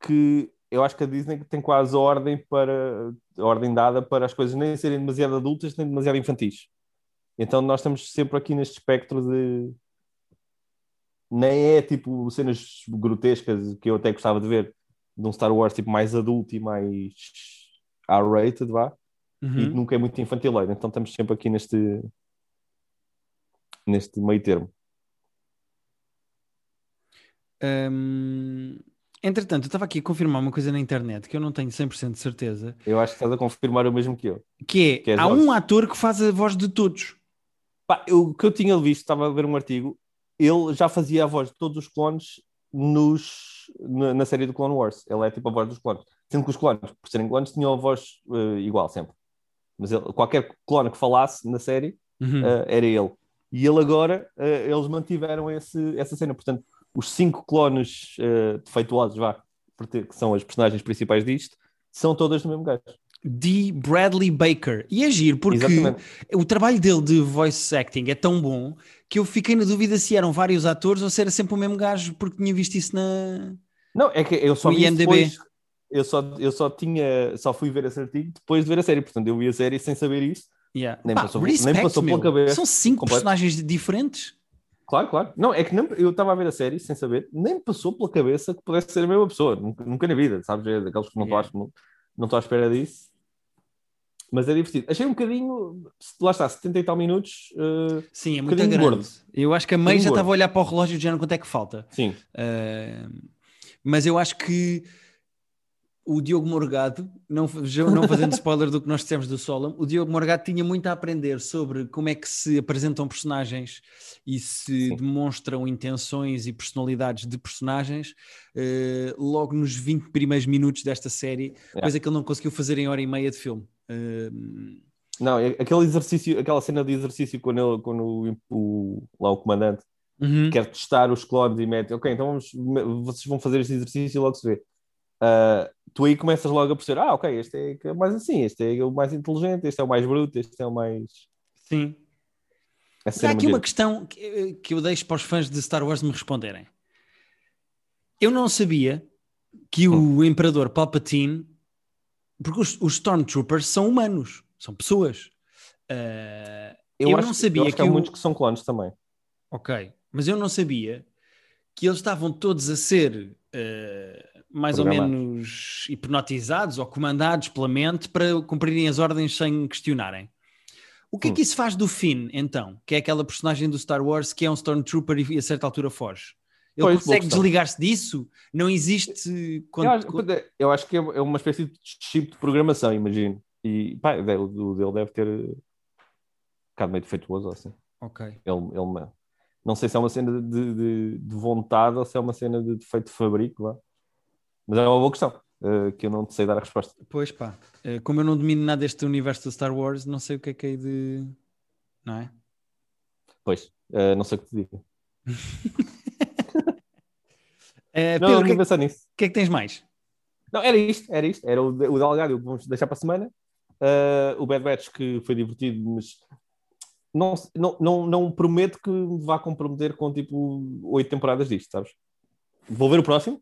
Que eu acho que a Disney tem quase a ordem para a ordem dada para as coisas nem serem demasiado adultas nem demasiado infantis. Então nós estamos sempre aqui neste espectro de nem é tipo cenas grotescas que eu até gostava de ver de um Star Wars tipo mais adulto e mais R-rated, vá, uhum. e nunca é muito infantileiro. Então estamos sempre aqui neste neste meio termo. Um, Entretanto, eu estava aqui a confirmar uma coisa na internet que eu não tenho 100% de certeza. Eu acho que estás a confirmar o mesmo que eu. Que é, que é há um ator que faz a voz de todos. Pá, o que eu tinha visto, estava a ver um artigo, ele já fazia a voz de todos os clones nos, na, na, série do Clone Wars. Ele é tipo a voz dos clones. Sendo que os clones, por serem clones, tinham a voz uh, igual sempre. Mas ele, qualquer clone que falasse na série uhum. uh, era ele. E ele agora, uh, eles mantiveram esse, essa cena. Portanto, os cinco clones uh, defeituosos, vá, que são as personagens principais disto, são todas do mesmo gajo. D. Bradley Baker. E agir, porque Exatamente. o trabalho dele de voice acting é tão bom que eu fiquei na dúvida se eram vários atores ou se era sempre o mesmo gajo, porque tinha visto isso na. Não, é que eu só vi IMDb. Depois, eu só, eu só tinha, só fui ver esse artigo depois de ver a série, portanto eu vi a série sem saber isso. Yeah. Nem, Pá, passou, respect, nem passou pela cabeça. São cinco completo. personagens diferentes. Claro, claro. Não, é que nem, eu estava a ver a série sem saber, nem passou pela cabeça que pudesse ser a mesma pessoa, nunca, nunca na vida, sabes? É daqueles que não estou não, não à espera disso. Mas é divertido. Achei um bocadinho, lá está, 70 e tal minutos. Uh, Sim, é muito um grande. Gordo. Eu acho que a mãe já estava a olhar para o relógio de não quanto é que falta. Sim. Uh, mas eu acho que o Diogo Morgado, não, não fazendo spoiler do que nós dissemos do Solom, o Diogo Morgado tinha muito a aprender sobre como é que se apresentam personagens e se Sim. demonstram intenções e personalidades de personagens uh, logo nos 20 primeiros minutos desta série, é. coisa que ele não conseguiu fazer em hora e meia de filme. Uh, não, aquele exercício, aquela cena de exercício quando, ele, quando o, o, lá o comandante uhum. quer testar os clones e mete, ok, então vamos, vocês vão fazer este exercício e logo se vê. Uh, tu aí começas logo a perceber, ah, ok, este é mais assim, este é o mais inteligente, este é o mais bruto, este é o mais. Sim. Mas há aqui uma questão que, que eu deixo para os fãs de Star Wars me responderem. Eu não sabia que o hum. Imperador Palpatine, porque os, os, Stormtroopers são humanos, são pessoas. Uh, eu, eu não sabia que, que há o... muitos que são clones também. Ok, mas eu não sabia que eles estavam todos a ser uh, mais ou menos hipnotizados ou comandados pela mente para cumprirem as ordens sem questionarem. O que hum. é que isso faz do Finn, então? Que é aquela personagem do Star Wars que é um Stormtrooper e a certa altura foge. Ele pois, consegue desligar-se disso? Não existe. Quando... Eu, acho, eu, acho, que é, é uma espécie de chip de programação, imagino. E pá, o dele deve ter um bocado meio defeituoso assim. Ok. Ele, ele, não sei se é uma cena de, de, de vontade ou se é uma cena de defeito de fabrico. Lá. Mas é uma boa questão, uh, que eu não sei dar a resposta. Pois pá, uh, como eu não domino nada deste universo do Star Wars, não sei o que é que é de. Não é? Pois, uh, não sei o que te digo. Uh, não, Pedro, não o que, é- pensar nisso. que é que tens mais? Não, era isto, era isto. Era o, o Delgado, que vamos deixar para a semana. O Bad Batch, que foi divertido, mas não, não, não, não prometo que me vá comprometer com tipo oito temporadas disto, sabes? Vou ver o próximo.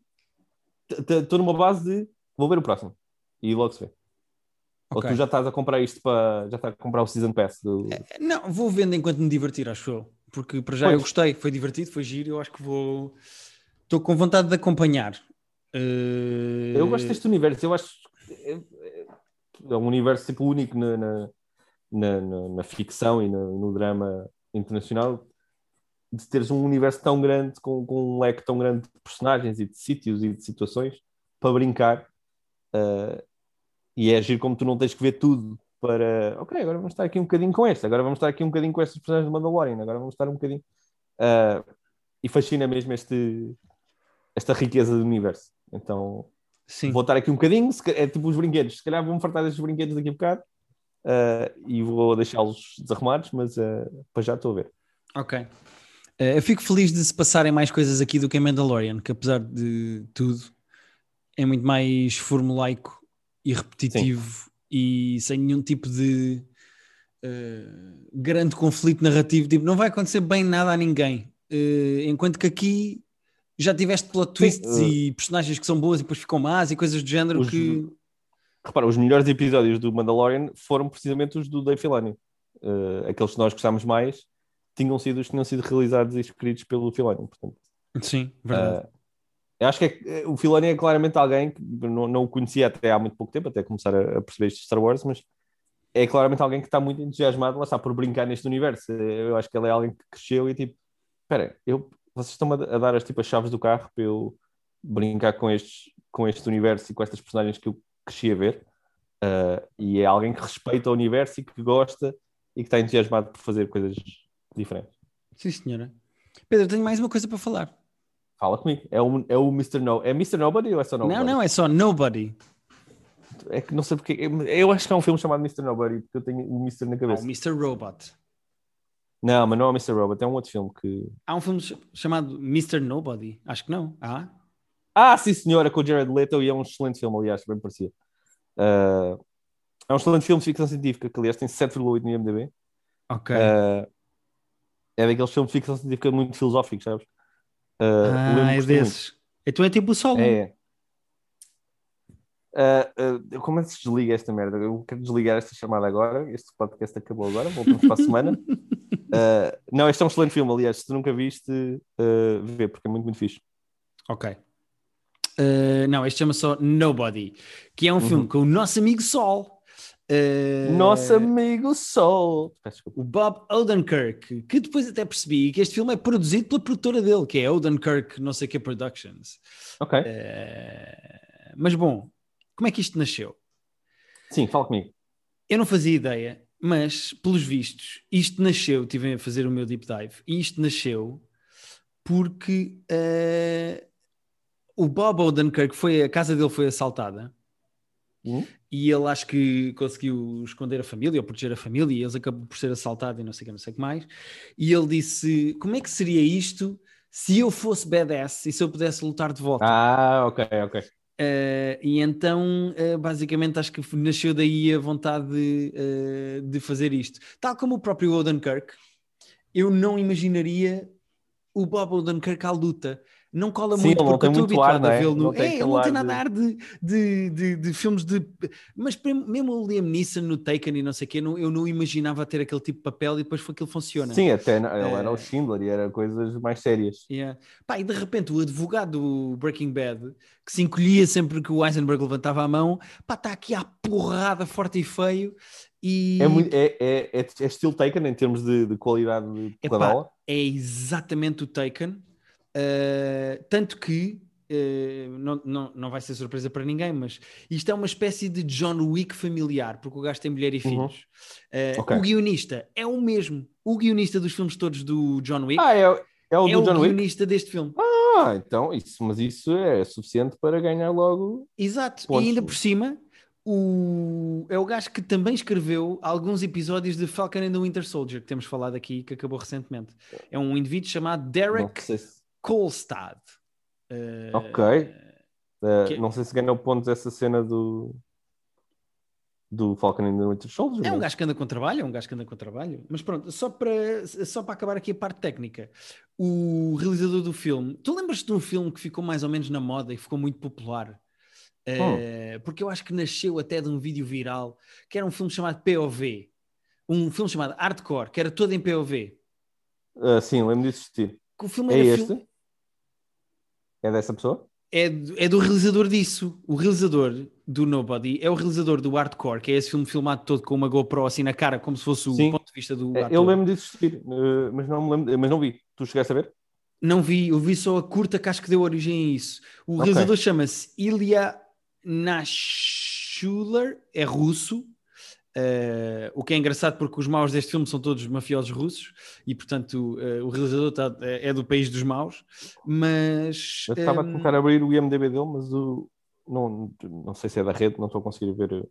Estou numa base de vou ver o próximo. E logo se vê. Ou Ok. tu já estás a comprar isto para. Já estás a comprar o Season Pass do. Eh, Não, vou vendo enquanto me divertir, acho eu. Porque para já Pois. eu gostei, foi divertido, foi giro, eu acho que vou. Estou com vontade de acompanhar. Eh, Eu gosto deste universo, eu acho é, é- é um universo tipo único na, na, na, na- na ficção e no, no drama internacional de teres um universo tão grande, com, com um leque tão grande de personagens e de sítios e de situações para brincar. uh, e é giro como tu não tens que ver tudo para ok, agora vamos estar aqui um bocadinho com este, agora vamos estar aqui um bocadinho com estes personagens de Mandalorian, agora vamos estar um bocadinho. Uh, e fascina mesmo este, esta riqueza do universo. Então Sim. vou estar aqui um bocadinho, é tipo os brinquedos, se calhar vou-me fartar destes brinquedos daqui a bocado uh, e vou deixá-los desarrumados, mas uh, para já estou a ver. Ok. Eh, eu fico feliz de se passarem mais coisas aqui do que em Mandalorian, que apesar de tudo é muito mais formulaico e repetitivo e sem nenhum tipo de eh, grande conflito narrativo. Tipo, não vai acontecer bem nada a ninguém. Enquanto que aqui já tiveste plot twists eh, e personagens que são boas e depois ficam más e coisas do género Os- que. Repara, os melhores episódios do Mandalorian foram precisamente os do Dave Filoni. Uh, aqueles que nós gostámos mais tinham sido os que tinham sido realizados e escritos pelo Filoni. Portanto, Sim, verdade. uh, eu acho que é- o Filoni é claramente alguém que não, não o conhecia até há muito pouco tempo, até começar a, a perceber isto de Star Wars, mas é claramente alguém que está muito entusiasmado, lá está, por brincar neste universo. Eu acho que ele é alguém que cresceu e tipo, espera, eu, vocês estão a, a dar as, tipo, as chaves do carro para eu brincar com, estes, com este universo e com estas personagens que eu cresci a ver. Uh, e é alguém que respeita o universo e que gosta e que está entusiasmado por fazer coisas diferentes. Sim, senhora. Pedro, tenho mais uma coisa para falar. Fala comigo. É o, é o Mr. No. É Mr. Nobody ou é só Nobody? Não, não, é só Nobody. É que não sei porque. Eu acho que é um filme chamado Mr. Nobody, porque eu tenho o Mr. na cabeça. o Mr. Robot. Não, mas não é o Mr. Robot, é um outro filme que. Há um filme ch- chamado Mr. Nobody? Acho que não. Ah? Ah, sim, senhora, com o Jared Leto, e é um excelente filme, aliás, bem parecia. Uh, é um excelente filme de ficção científica, que aliás tem 7,8 no IMDb. Ok. Uh, é daqueles filmes de ficção científica muito filosóficos, sabes? Uh, ah, lembro-me é muito. desses. Então é tipo o solo. É. Uh, uh, como é que se desliga esta merda? Eu quero desligar esta chamada agora. Este podcast acabou agora. Voltamos para a semana. Uh, não, este é um excelente filme. Aliás, se tu nunca viste, vê, porque é muito, muito fixe. Ok. Uh, não, este chama só Nobody, que é um filme com o nosso amigo Sol. Uh, Nosso amigo Sol. O Bob Odenkirk, que depois até percebi que este filme é produzido pela produtora dele, que é Odenkirk, não sei o que Productions. Ok. Uh, mas bom, como é que isto nasceu? Sim, fala comigo. Eu não fazia ideia, mas pelos vistos, isto nasceu, tive a fazer o meu deep dive, e isto nasceu porque uh, o Bob Odenkirk foi, a casa dele foi assaltada Hum? e ele acho que conseguiu esconder a família ou proteger a família e eles acabou por ser assaltado e não sei o que, não sei o que mais. E ele disse: Como é que seria isto se eu fosse badass e se eu pudesse lutar de volta? Ah, ok, ok. Uh, e então, uh, basicamente, acho que nasceu daí a vontade de, uh, de fazer isto. Tal como o próprio Odenkirk, eu não imaginaria o Bob Odenkirk à luta. Não cola Sim, muito porque eu estou muito ar, habituado não a é? vê-lo no. Não É, ele não tem ar nada de- ar de, de, de, de filmes de. Mas mesmo o Liam Neeson no Taken e não sei o quê, não- eu não imaginava ter aquele tipo de papel e depois foi que ele funciona. Sim, até ele era Eh, o Schindler e era coisas mais sérias. Yeah. Pá, e de repente o advogado do Breaking Bad, que se encolhia sempre que o Eisenberg levantava a mão, pá, está aqui à porrada, forte e feio. E É, muito, é, é, é, é estilo Taken em termos de, de qualidade de Epá, é exatamente o Taken. Uh, tanto que uh, não, não, não vai ser surpresa para ninguém, mas isto é uma espécie de John Wick familiar, porque o gajo tem mulher e Uhum. filhos. Uh, Ok. O guionista é o mesmo. O guionista dos filmes todos do John Wick Ah, é, é o é do o John Wick? guionista deste filme. Ah, Ah, então, isso, mas isso é suficiente para ganhar logo. Exato, Pontos. e ainda por cima, o... é o gajo que também escreveu alguns episódios de Falcon and the Winter Soldier, que temos falado aqui, que acabou recentemente. É um indivíduo chamado Derek se, Kolstad. Eh, Ok. eh, Que- não sei se ganhou pontos essa cena do. do Falcon and the Winter Soldier. É um gajo que anda com trabalho, é um gajo que anda com trabalho. Mas pronto, só para, só para acabar aqui a parte técnica. O realizador do filme, tu lembras-te de um filme que ficou mais ou menos na moda e ficou muito popular? Eh, porque eu acho que nasceu até de um vídeo viral, que era um filme chamado POV. Um filme chamado Hardcore, que era todo em POV. Ah, sim, lembro de existir. Que o filme É este? filme- É dessa pessoa? é, do- é do realizador disso. O realizador do Nobody é o realizador do Hardcore, que é esse filme filmado todo com uma GoPro assim na cara, como se fosse o Sim. ponto de vista do É, ator. eu lembro de existir, eh, mas não me lembro, mas não vi. Tu chegaste a ver? Não vi, eu vi só a curta que acho que deu origem a isso. O Ok. realizador chama-se Ilya Nashuler, é russo. eh, o que é engraçado porque os maus deste filme são todos mafiosos russos e, portanto, eh, o realizador tá- é é do país dos maus. Mas Eu estava a ehm, tentar abrir o IMDB dele, mas o, não, não sei se é da rede, não estou a conseguir ver eh,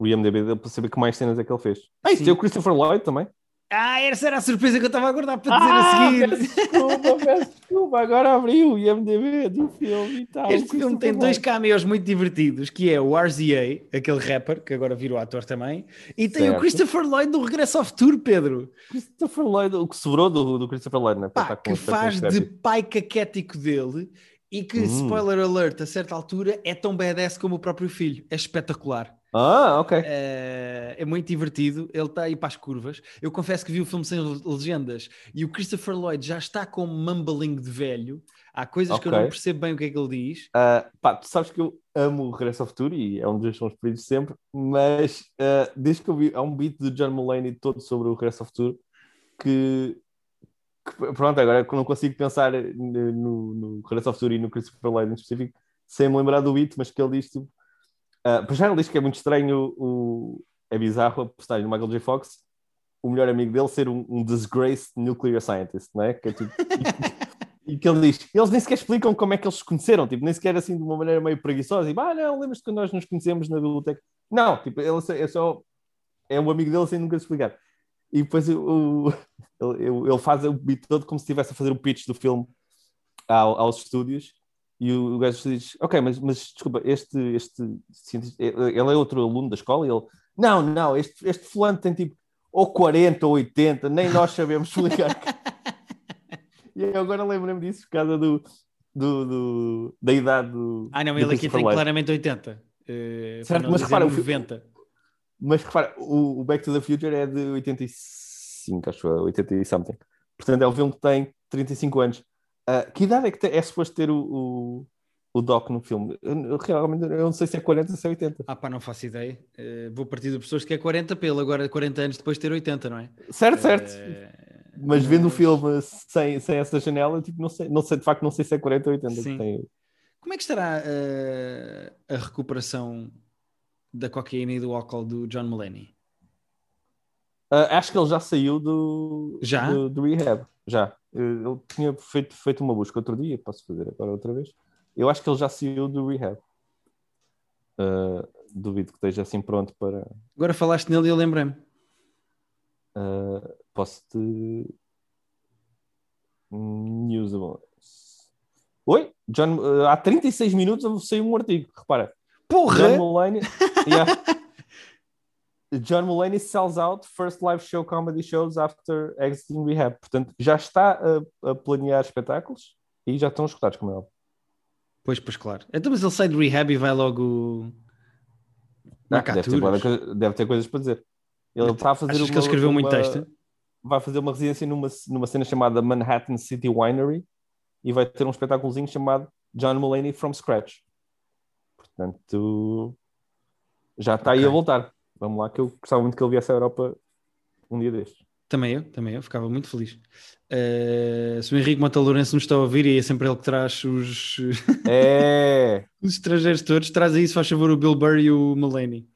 o IMDB dele para saber que mais cenas é que ele fez. Ah, Sim. é o Christopher Lloyd também. Ah, essa era a surpresa que eu estava a aguardar para dizer a seguir. peço desculpa, peço desculpa. Agora abri o IMDB do filme e tal. Este filme tem dois cameos muito divertidos, que é o RZA, aquele rapper, que agora virou ator também, e tem o Certo. Christopher Lloyd do Regresso ao Futuro, Pedro. Christopher Lloyd, o que sobrou do, do Christopher Lloyd, né? Pá, que faz de pai caquético dele e que, Hum. spoiler alert, a certa altura é tão badass como o próprio filho. É espetacular. Ah, ok. É, é muito divertido. Ele está aí para as curvas. Eu confesso que vi o filme sem legendas e o Christopher Lloyd já está com um mumbling de velho. Há coisas que eu não percebo bem o que é que ele diz. Ah, pá, tu sabes que eu amo o Regresso ao Futuro e é um dos meus filmes preferidos sempre, mas ah, desde que eu vi, há um beat do John Mulaney todo sobre o Regresso ao Futuro que, que, pronto, agora eu não consigo pensar no, no, no Regresso ao Futuro e no Christopher Lloyd em específico sem me lembrar do beat, mas que ele diz tipo, ah, para já ele diz que é muito estranho o, é bizarro a postagem do Michael J. Fox o melhor amigo dele ser um, um disgraced nuclear scientist, não é? Que é tipo, e que ele diz, eles nem sequer explicam como é que eles se conheceram, tipo, nem sequer assim de uma maneira meio preguiçosa, tipo, ah não, lembras-te quando nós nos conhecemos na biblioteca? Não, tipo, ele é só, é um amigo dele sem nunca explicar. E depois o, ele, ele faz o beat todo como se estivesse a fazer o pitch do filme ao- aos estúdios, e o, o gajo diz, ok, mas, mas desculpa, este, este cientista, ele é outro aluno da escola, e ele, não, não, este, este fulano tem tipo ou 40 ou 80, nem nós sabemos explicar. E eu agora lembro-me disso por causa do, do, do- da idade do. Ah, não, do ele aqui tem claramente 80. Eh, para Certo, mas repara, o fi- 90. Mas repara, o, o Back to the Future é de 85, acho eu, 80 e something. Portanto, é um filme que tem 35 anos. Ah, que idade é que te- é suposto ter o, o, o Doc no filme? Eu, realmente eu não sei se é 40 ou se é 80. Ah, pá, não faço ideia. Eh, vou partir de pessoas que é 40 pelo, agora 40 anos depois de ter 80, não é? Certo, certo. Eh, mas vendo o mas- filme sem, sem essa janela, tipo, não sei, não sei, de facto, não sei se é 40 ou 80. que Sim. tem- Como é que estará eh, a recuperação da cocaína e do álcool do John Mulaney? Ah, acho que ele já saiu do, Já? do, do rehab. Já. Eh, Ele tinha feito, feito uma busca outro dia, posso fazer agora outra vez. Eu acho que ele já saiu do rehab. Ah, duvido que esteja assim pronto para. Agora falaste nele e eu lembrei-me. ah, posso te. Newsable. Oi? John, ah, há 36 minutos saiu um artigo, repara. Porra! John Mulaney. Yeah. John Mulaney sells out first live show comedy shows after exiting rehab. Portanto, já está a, a planear espetáculos e já estão escutados, como é óbvio. Pois, pois, claro. Então, mas ele sai do rehab e vai logo. Ah, deve, ter, de deve ter coisas para dizer. Ele está a fazer Achas uma, que ele escreveu muito uma- texto? Vai fazer uma residência numa, numa cena chamada Manhattan City Winery e vai ter um espetáculozinho chamado John Mulaney from Scratch. Portanto, já está aí Ok. a voltar. Vamos lá, que eu gostava muito que ele viesse à Europa um dia destes. Também eu, também eu, ficava muito feliz. Eh, se o Henrique Mota Lourenço nos está a ouvir e é sempre ele que traz os, É! os estrangeiros todos, traz aí, se faz favor, o Bill Burr e o Mulaney.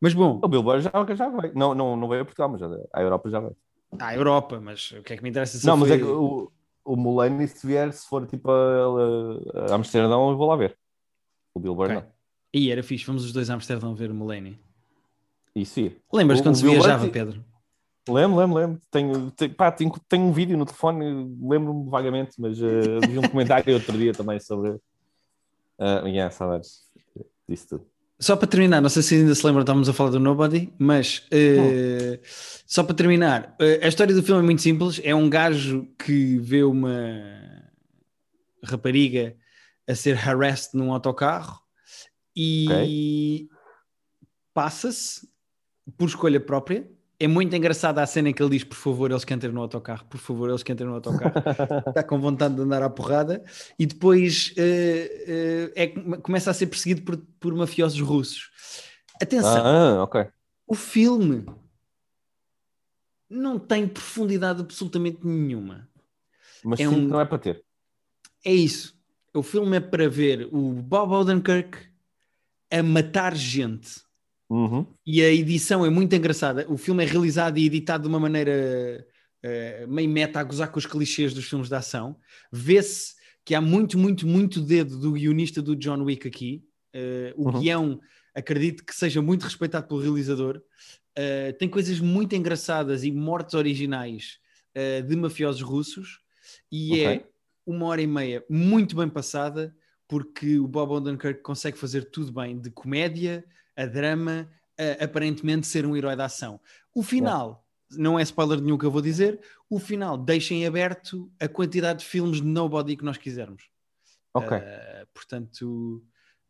Mas bom, O Bill Burr já, já vai. Não, não, não veio a Portugal, mas já, a Europa já vai. à Europa, mas o que é que me interessa se não, mas foi... é que o, o Mulaney, se vier, se for tipo a, a Amsterdão, eu vou lá ver. O Bill Burr, Ok. E era fixe, vamos os dois a Amsterdão ver o Mulaney. Isso ia. Lembras O- quando o se viajava, Pedro? Lembro, lembro, lembro. Tenho, tenho, pá, tenho, tenho um vídeo no telefone, lembro-me vagamente, mas uh, vi um comentário outro dia também sobre. Uh, yeah, saudades disso tudo. Só para terminar, não sei se ainda se lembram, estávamos a falar do Nobody, mas eh, só para terminar, eh, a história do filme é muito simples. É um gajo que vê uma rapariga a ser harassed num autocarro e passa-se por escolha própria. É muito engraçada a cena em que ele diz: Por favor, eles que entrem no autocarro, por favor, eles que entrem no autocarro. está com vontade de andar à porrada e depois eh, eh, é, começa a ser perseguido por, por mafiosos russos. Atenção, Ah, ok. o filme não tem profundidade absolutamente nenhuma. Mas É um- não é para ter. É isso. O filme é para ver o Bob Odenkirk a matar gente. Uhum. E a edição é muito engraçada. O filme é realizado e editado de uma maneira eh, meio meta a gozar com os clichês dos filmes de ação. Vê-se que há muito, muito, muito dedo do guionista do John Wick aqui. Eh, o Uhum. guião, acredito que seja muito respeitado pelo realizador. Eh, tem coisas muito engraçadas e mortes originais de mafiosos russos. E Ok. é uma hora e meia muito bem passada, porque o Bob Odenkirk consegue fazer tudo bem, de comédia a drama, a, aparentemente ser um herói da ação. O final, não é spoiler nenhum que eu vou dizer, o final deixa em aberto a quantidade de filmes de Nobody que nós quisermos. Ok. Uh, portanto,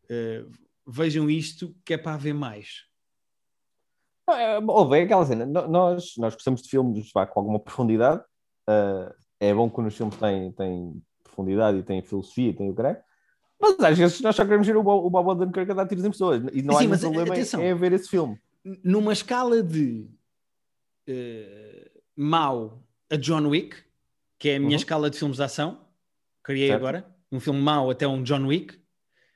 uh, vejam isto que é para haver mais. Houve é aquela cena. Nós, nós gostamos de filmes vá, com alguma profundidade. Uh, é bom quando os filmes têm, têm profundidade e têm filosofia e têm o que é. Mas às vezes nós só queremos ver o Bob, Odenkirk a dar tiros em pessoas. E não Sim, há nenhum mas, problema em- atenção. em ver esse filme. Numa escala de uh, mau a John Wick, que é a minha Uhum. escala de filmes de ação, criei Certo. agora, um filme mau até um John Wick,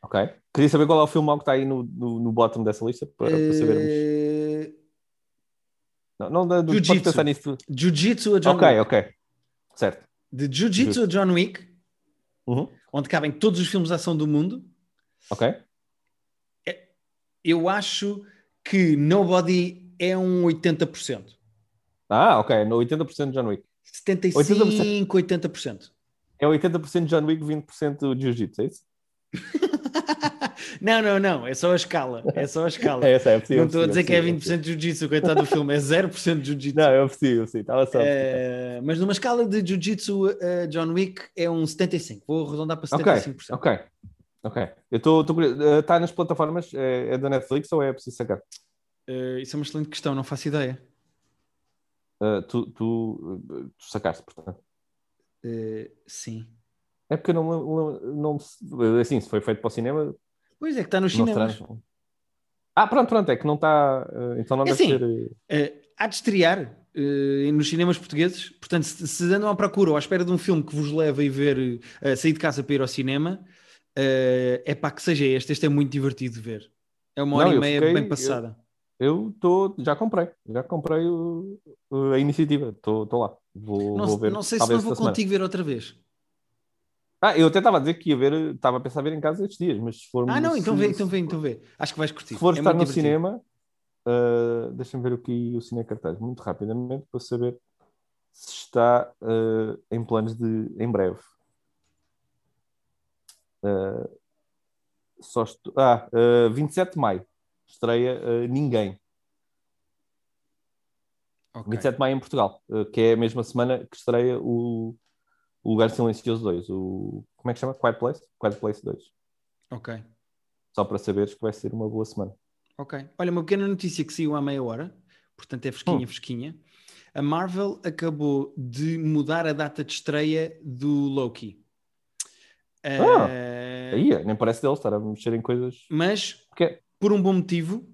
Ok. Queria saber qual é o filme mau que está aí no, no, no bottom dessa lista para, para sabermos. Uh, Não, não, não, podes Jiu-Jitsu. pensar nisso. Jiu-Jitsu a John Ok, Wick. ok. Certo. De Jiu-Jitsu a John Wick, Uhum. Onde cabem todos os filmes de ação do mundo, Ok. eu acho que Nobody é um 80%. Ah, ok. No 80% de John Wick. 75%, 80%. É 80% John Wick, 20% Jiu-Jitsu, é isso? não, não, não. É só a escala. É só a escala. É, é possível. não estou a dizer que é possível, 20% de Jiu-Jitsu, coitado do filme. É 0% de Jiu-Jitsu. Não, eu percebi, eu percebi. Estava só. Eh, mas numa escala de Jiu-Jitsu a John Wick é um 75%. Vou arredondar para Ok, 75%. ok. Ok. Eu estou curioso. Está nas plataformas? É, é da Netflix ou é preciso sacar? Eh, isso é uma excelente questão, não faço ideia. Uh, tu, tu, uh, tu sacaste, portanto. Eh, sim. É porque eu não, não, não. Assim, se foi feito para o cinema. Pois é que está nos Não cinemas. será- Ah, pronto, pronto. É que não está. uh, então não É deve assim, ser. uh, Eh, há de estrear eh, nos cinemas portugueses. Portanto, se, se andam à procura ou à espera de um filme que vos leve a ir ver, eh, a sair de casa para ir ao cinema, eh, é para que seja este. Este é muito divertido de ver. É uma hora Não, e meia fiquei- bem passada. Eu estou. Já comprei. Já comprei o- a iniciativa. Estou lá. Vou, Não, vou ver. não sei se não vou esta semana. contigo ver outra vez. Ah, eu até estava a dizer que ia ver. Estava a pensar ver em casa estes dias, mas se for. Ah, não, então vê, então vê, então vê. Acho que vais curtir. Se for É estar no divertido. cinema, uh, deixa-me ver o que o cine cartaz muito rapidamente para saber se está uh, em planos de em breve. Uh, só estou, ah, uh, 27 de maio estreia uh, Ninguém. Ok. 27 de maio em Portugal, que é a mesma semana que estreia o, o Lugar Silencioso 2. O, como é que chama? Quiet Place? Quiet Place 2. ok. Só para saberes que vai ser uma boa semana. Ok. Olha, uma pequena notícia que saiu há meia hora, portanto é fresquinha, Hum. fresquinha. A Marvel acabou de mudar a data de estreia do Loki. Ah, Eh, Aí, nem parece deles estar a mexer em coisas. mas, Porque por um bom motivo,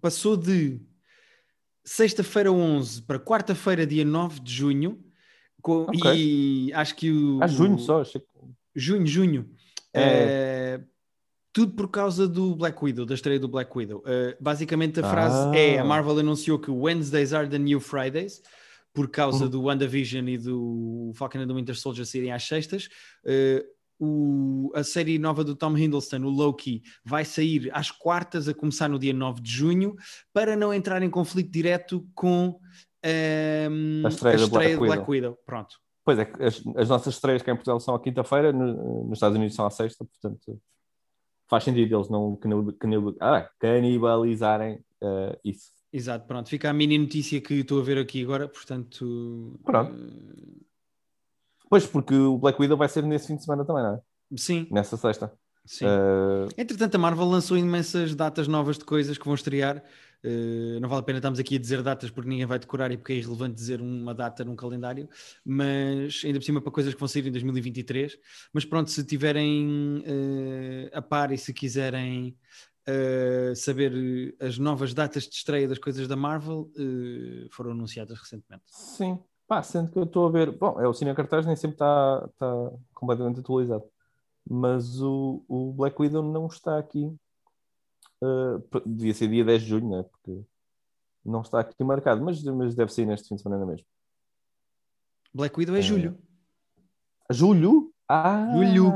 passou de sexta-feira 11 para quarta-feira, dia 9 de junho. Com- Ok. E acho que o. Ah, junho só. achei que- Junho, junho. É. Eh, tudo por causa do Black Widow, da estreia do Black Widow. Eh, basicamente a frase Ah. é: a Marvel anunciou que Wednesdays are the new Fridays, por causa Uhum. do WandaVision e do Falcon and the Winter Soldier serem às sextas. Uh, o- a série nova do Tom Hiddleston, o Loki, vai sair às quartas, a começar no dia 9 de junho, para não entrar em conflito direto com ehm, A estreia da Black do Black Widow. Pronto. Pois é, que as, as nossas estreias cá em Portugal são à quinta-feira, no- nos Estados Unidos são à sexta, portanto faz sentido eles não ah, canibalizarem eh, isso. Exato, pronto. Fica a mini notícia que estou a ver aqui agora, portanto. Pronto. eh, Pois, porque o Black Widow vai ser nesse fim de semana também, não é? sim, Nessa sexta. sim. Eh, Entretanto, a Marvel lançou imensas datas novas de coisas que vão estrear. Uh, não vale a pena estarmos aqui a dizer datas porque ninguém vai decorar e porque é irrelevante dizer uma data num calendário, mas ainda por cima para coisas que vão sair em 2023. Mas pronto, se tiverem uh, a par e se quiserem uh, saber as novas datas de estreia das coisas da Marvel, foram anunciadas recentemente. sim, pá, sendo que eu estou a ver. Bom, é o Cine Cartaz nem sempre está está completamente atualizado, mas o, o Black Widow não está aqui. Eh, devia ser dia 10 de junho, né? Porque não está aqui marcado, mas, mas deve sair neste fim de semana mesmo. Black Widow é É. julho. Julho? Ah! Julho.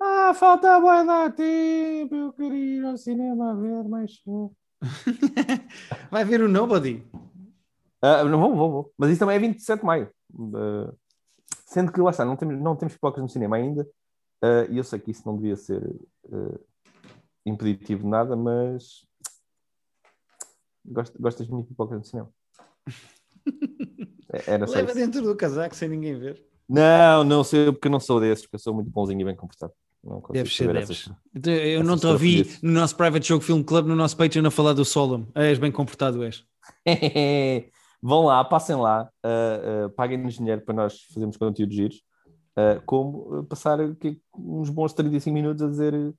Ah, falta bué da tempo, eu queria ir ao cinema ver, mas... vai ver o Nobody. Ah, não vou, vou, vou. Mas isso também é 27 de maio. Ah, sendo que, lá está, não temos, não temos pipocas no cinema ainda, e eu sei que isso não devia ser impeditivo de nada, mas... Gosto, gosto das minhas pipocas no cinema. É- Era só Leva isso. dentro do casaco sem ninguém ver. Não, não sei, porque eu não sou desses, porque eu sou muito bonzinho e bem comportado. Não consigo Deves ser, deves. essas- Então, Eu essas não te ouvi no nosso Private Joke Film Club, no nosso Patreon, a falar do Solemn. És bem comportado, és. Vão lá, passem lá, uh, uh, paguem-nos dinheiro para nós fazermos conteúdos giros, uh, como passar aqui uns bons 35 minutos a dizer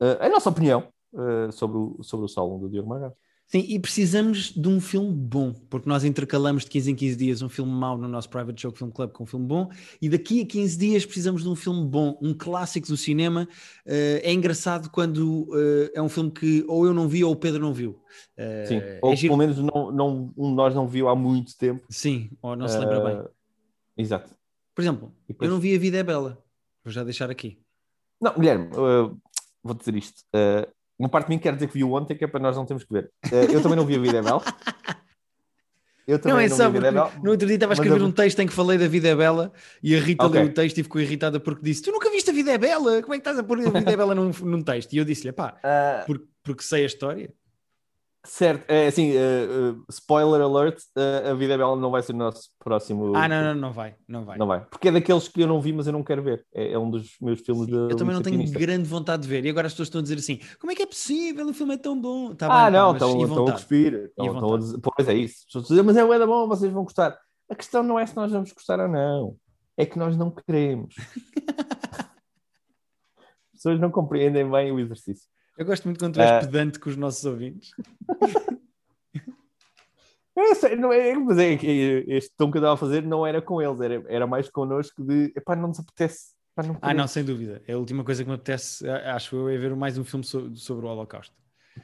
a nossa opinião uh, sobre, o, sobre o solo do Diogo Magalhães. Sim, e precisamos de um filme bom, porque nós intercalamos de 15 em 15 dias um filme mau no nosso Private Joke Film Club com um filme bom, e daqui a 15 dias precisamos de um filme bom, um clássico do cinema. Uh, é engraçado quando uh, é um filme que ou eu não vi ou o Pedro não viu. Uh, Sim, é ou giro- pelo menos não, não, um de nós não viu há muito tempo. Sim, ou não se lembra bem. Exato. Por exemplo, depois- eu não vi A Vida é Bela. Vou já deixar aqui. Não, Guilherme, vou dizer isto. Uh, uma parte de mim quer dizer que viu ontem, que é para nós não termos que ver. Uh, eu também não vi a Vida é Bela. Eu também Não, é não, só vi a Vida é porque Bela. no outro dia estava a escrever eu- um texto em que falei da Vida é Bela e a Rita Ok. leu o texto e ficou irritada porque disse: Tu nunca viste a Vida é Bela? Como é que estás a pôr a Vida é Bela num, num texto? E eu disse-lhe: Pá, Uh, por- porque sei a história. Certo, é assim, uh, uh, spoiler alert, uh, a Vida é Bela não vai ser o nosso próximo. Ah, não, não, não vai, não vai. Não vai. Porque é daqueles que eu não vi, mas eu não quero ver. É, é um dos meus filmes de. Eu também não tenho grande vontade de ver. E agora as pessoas estão a dizer assim: Como é que é possível? O filme é tão bom. Tá Ah, bem, não, mas estão estão a cuspir. Estão, estão a dizer, pois é isso. As pessoas dizem, mas é bué da bom, vocês vão gostar. A questão não é se nós vamos gostar ou não. É que nós não queremos. As pessoas não compreendem bem o exercício. Eu gosto muito quando tu és Ah. pedante com os nossos ouvintes. É, sei, não é, mas é este tom que eu estava a fazer não era com eles, era, era mais connosco de epá, não nos apetece. Epá, não Ah, não, sem dúvida. É a última coisa que me apetece, acho eu, é ver mais um filme so- sobre o Holocausto.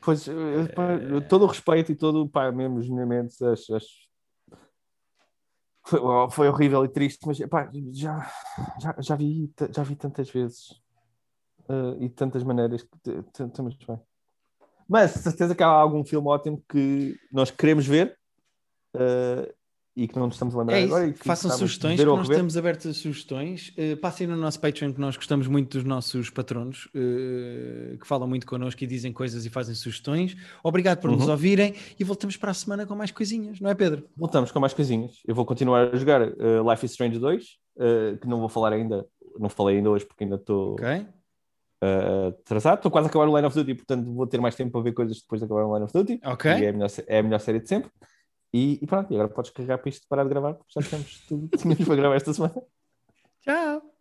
Pois, eu- pá, eu- todo o respeito e todo, pá, mesmo genuinamente, acho, acho- Foi, foi horrível e triste, mas epá, já, já, já, vi, já vi tantas vezes eh, e de tantas maneiras que estamos bem. Mas certeza que há algum filme ótimo que nós queremos ver eh, e que não nos estamos a lembrar É agora. e que façam sugestões, que nós estamos abertos a sugestões. Uh, passem no nosso Patreon, que nós gostamos muito dos nossos patronos, uh, que falam muito connosco e dizem coisas e fazem sugestões. Obrigado por nos Uhum. ouvirem e voltamos para a semana com mais coisinhas, não é, Pedro? Voltamos com mais coisinhas. Eu vou continuar a jogar Life is Strange 2, eh, que não vou falar ainda, não falei ainda hoje porque ainda estou Ok? Eh, atrasado. Estou quase a acabar o Line of Duty, portanto vou ter mais tempo para ver coisas depois de acabar o Line of Duty. Ok. É a melhor, é a melhor série de sempre. E, e pronto, e agora podes carregar para isto parar de gravar, porque já temos tudo que tínhamos para gravar esta semana. Tchau!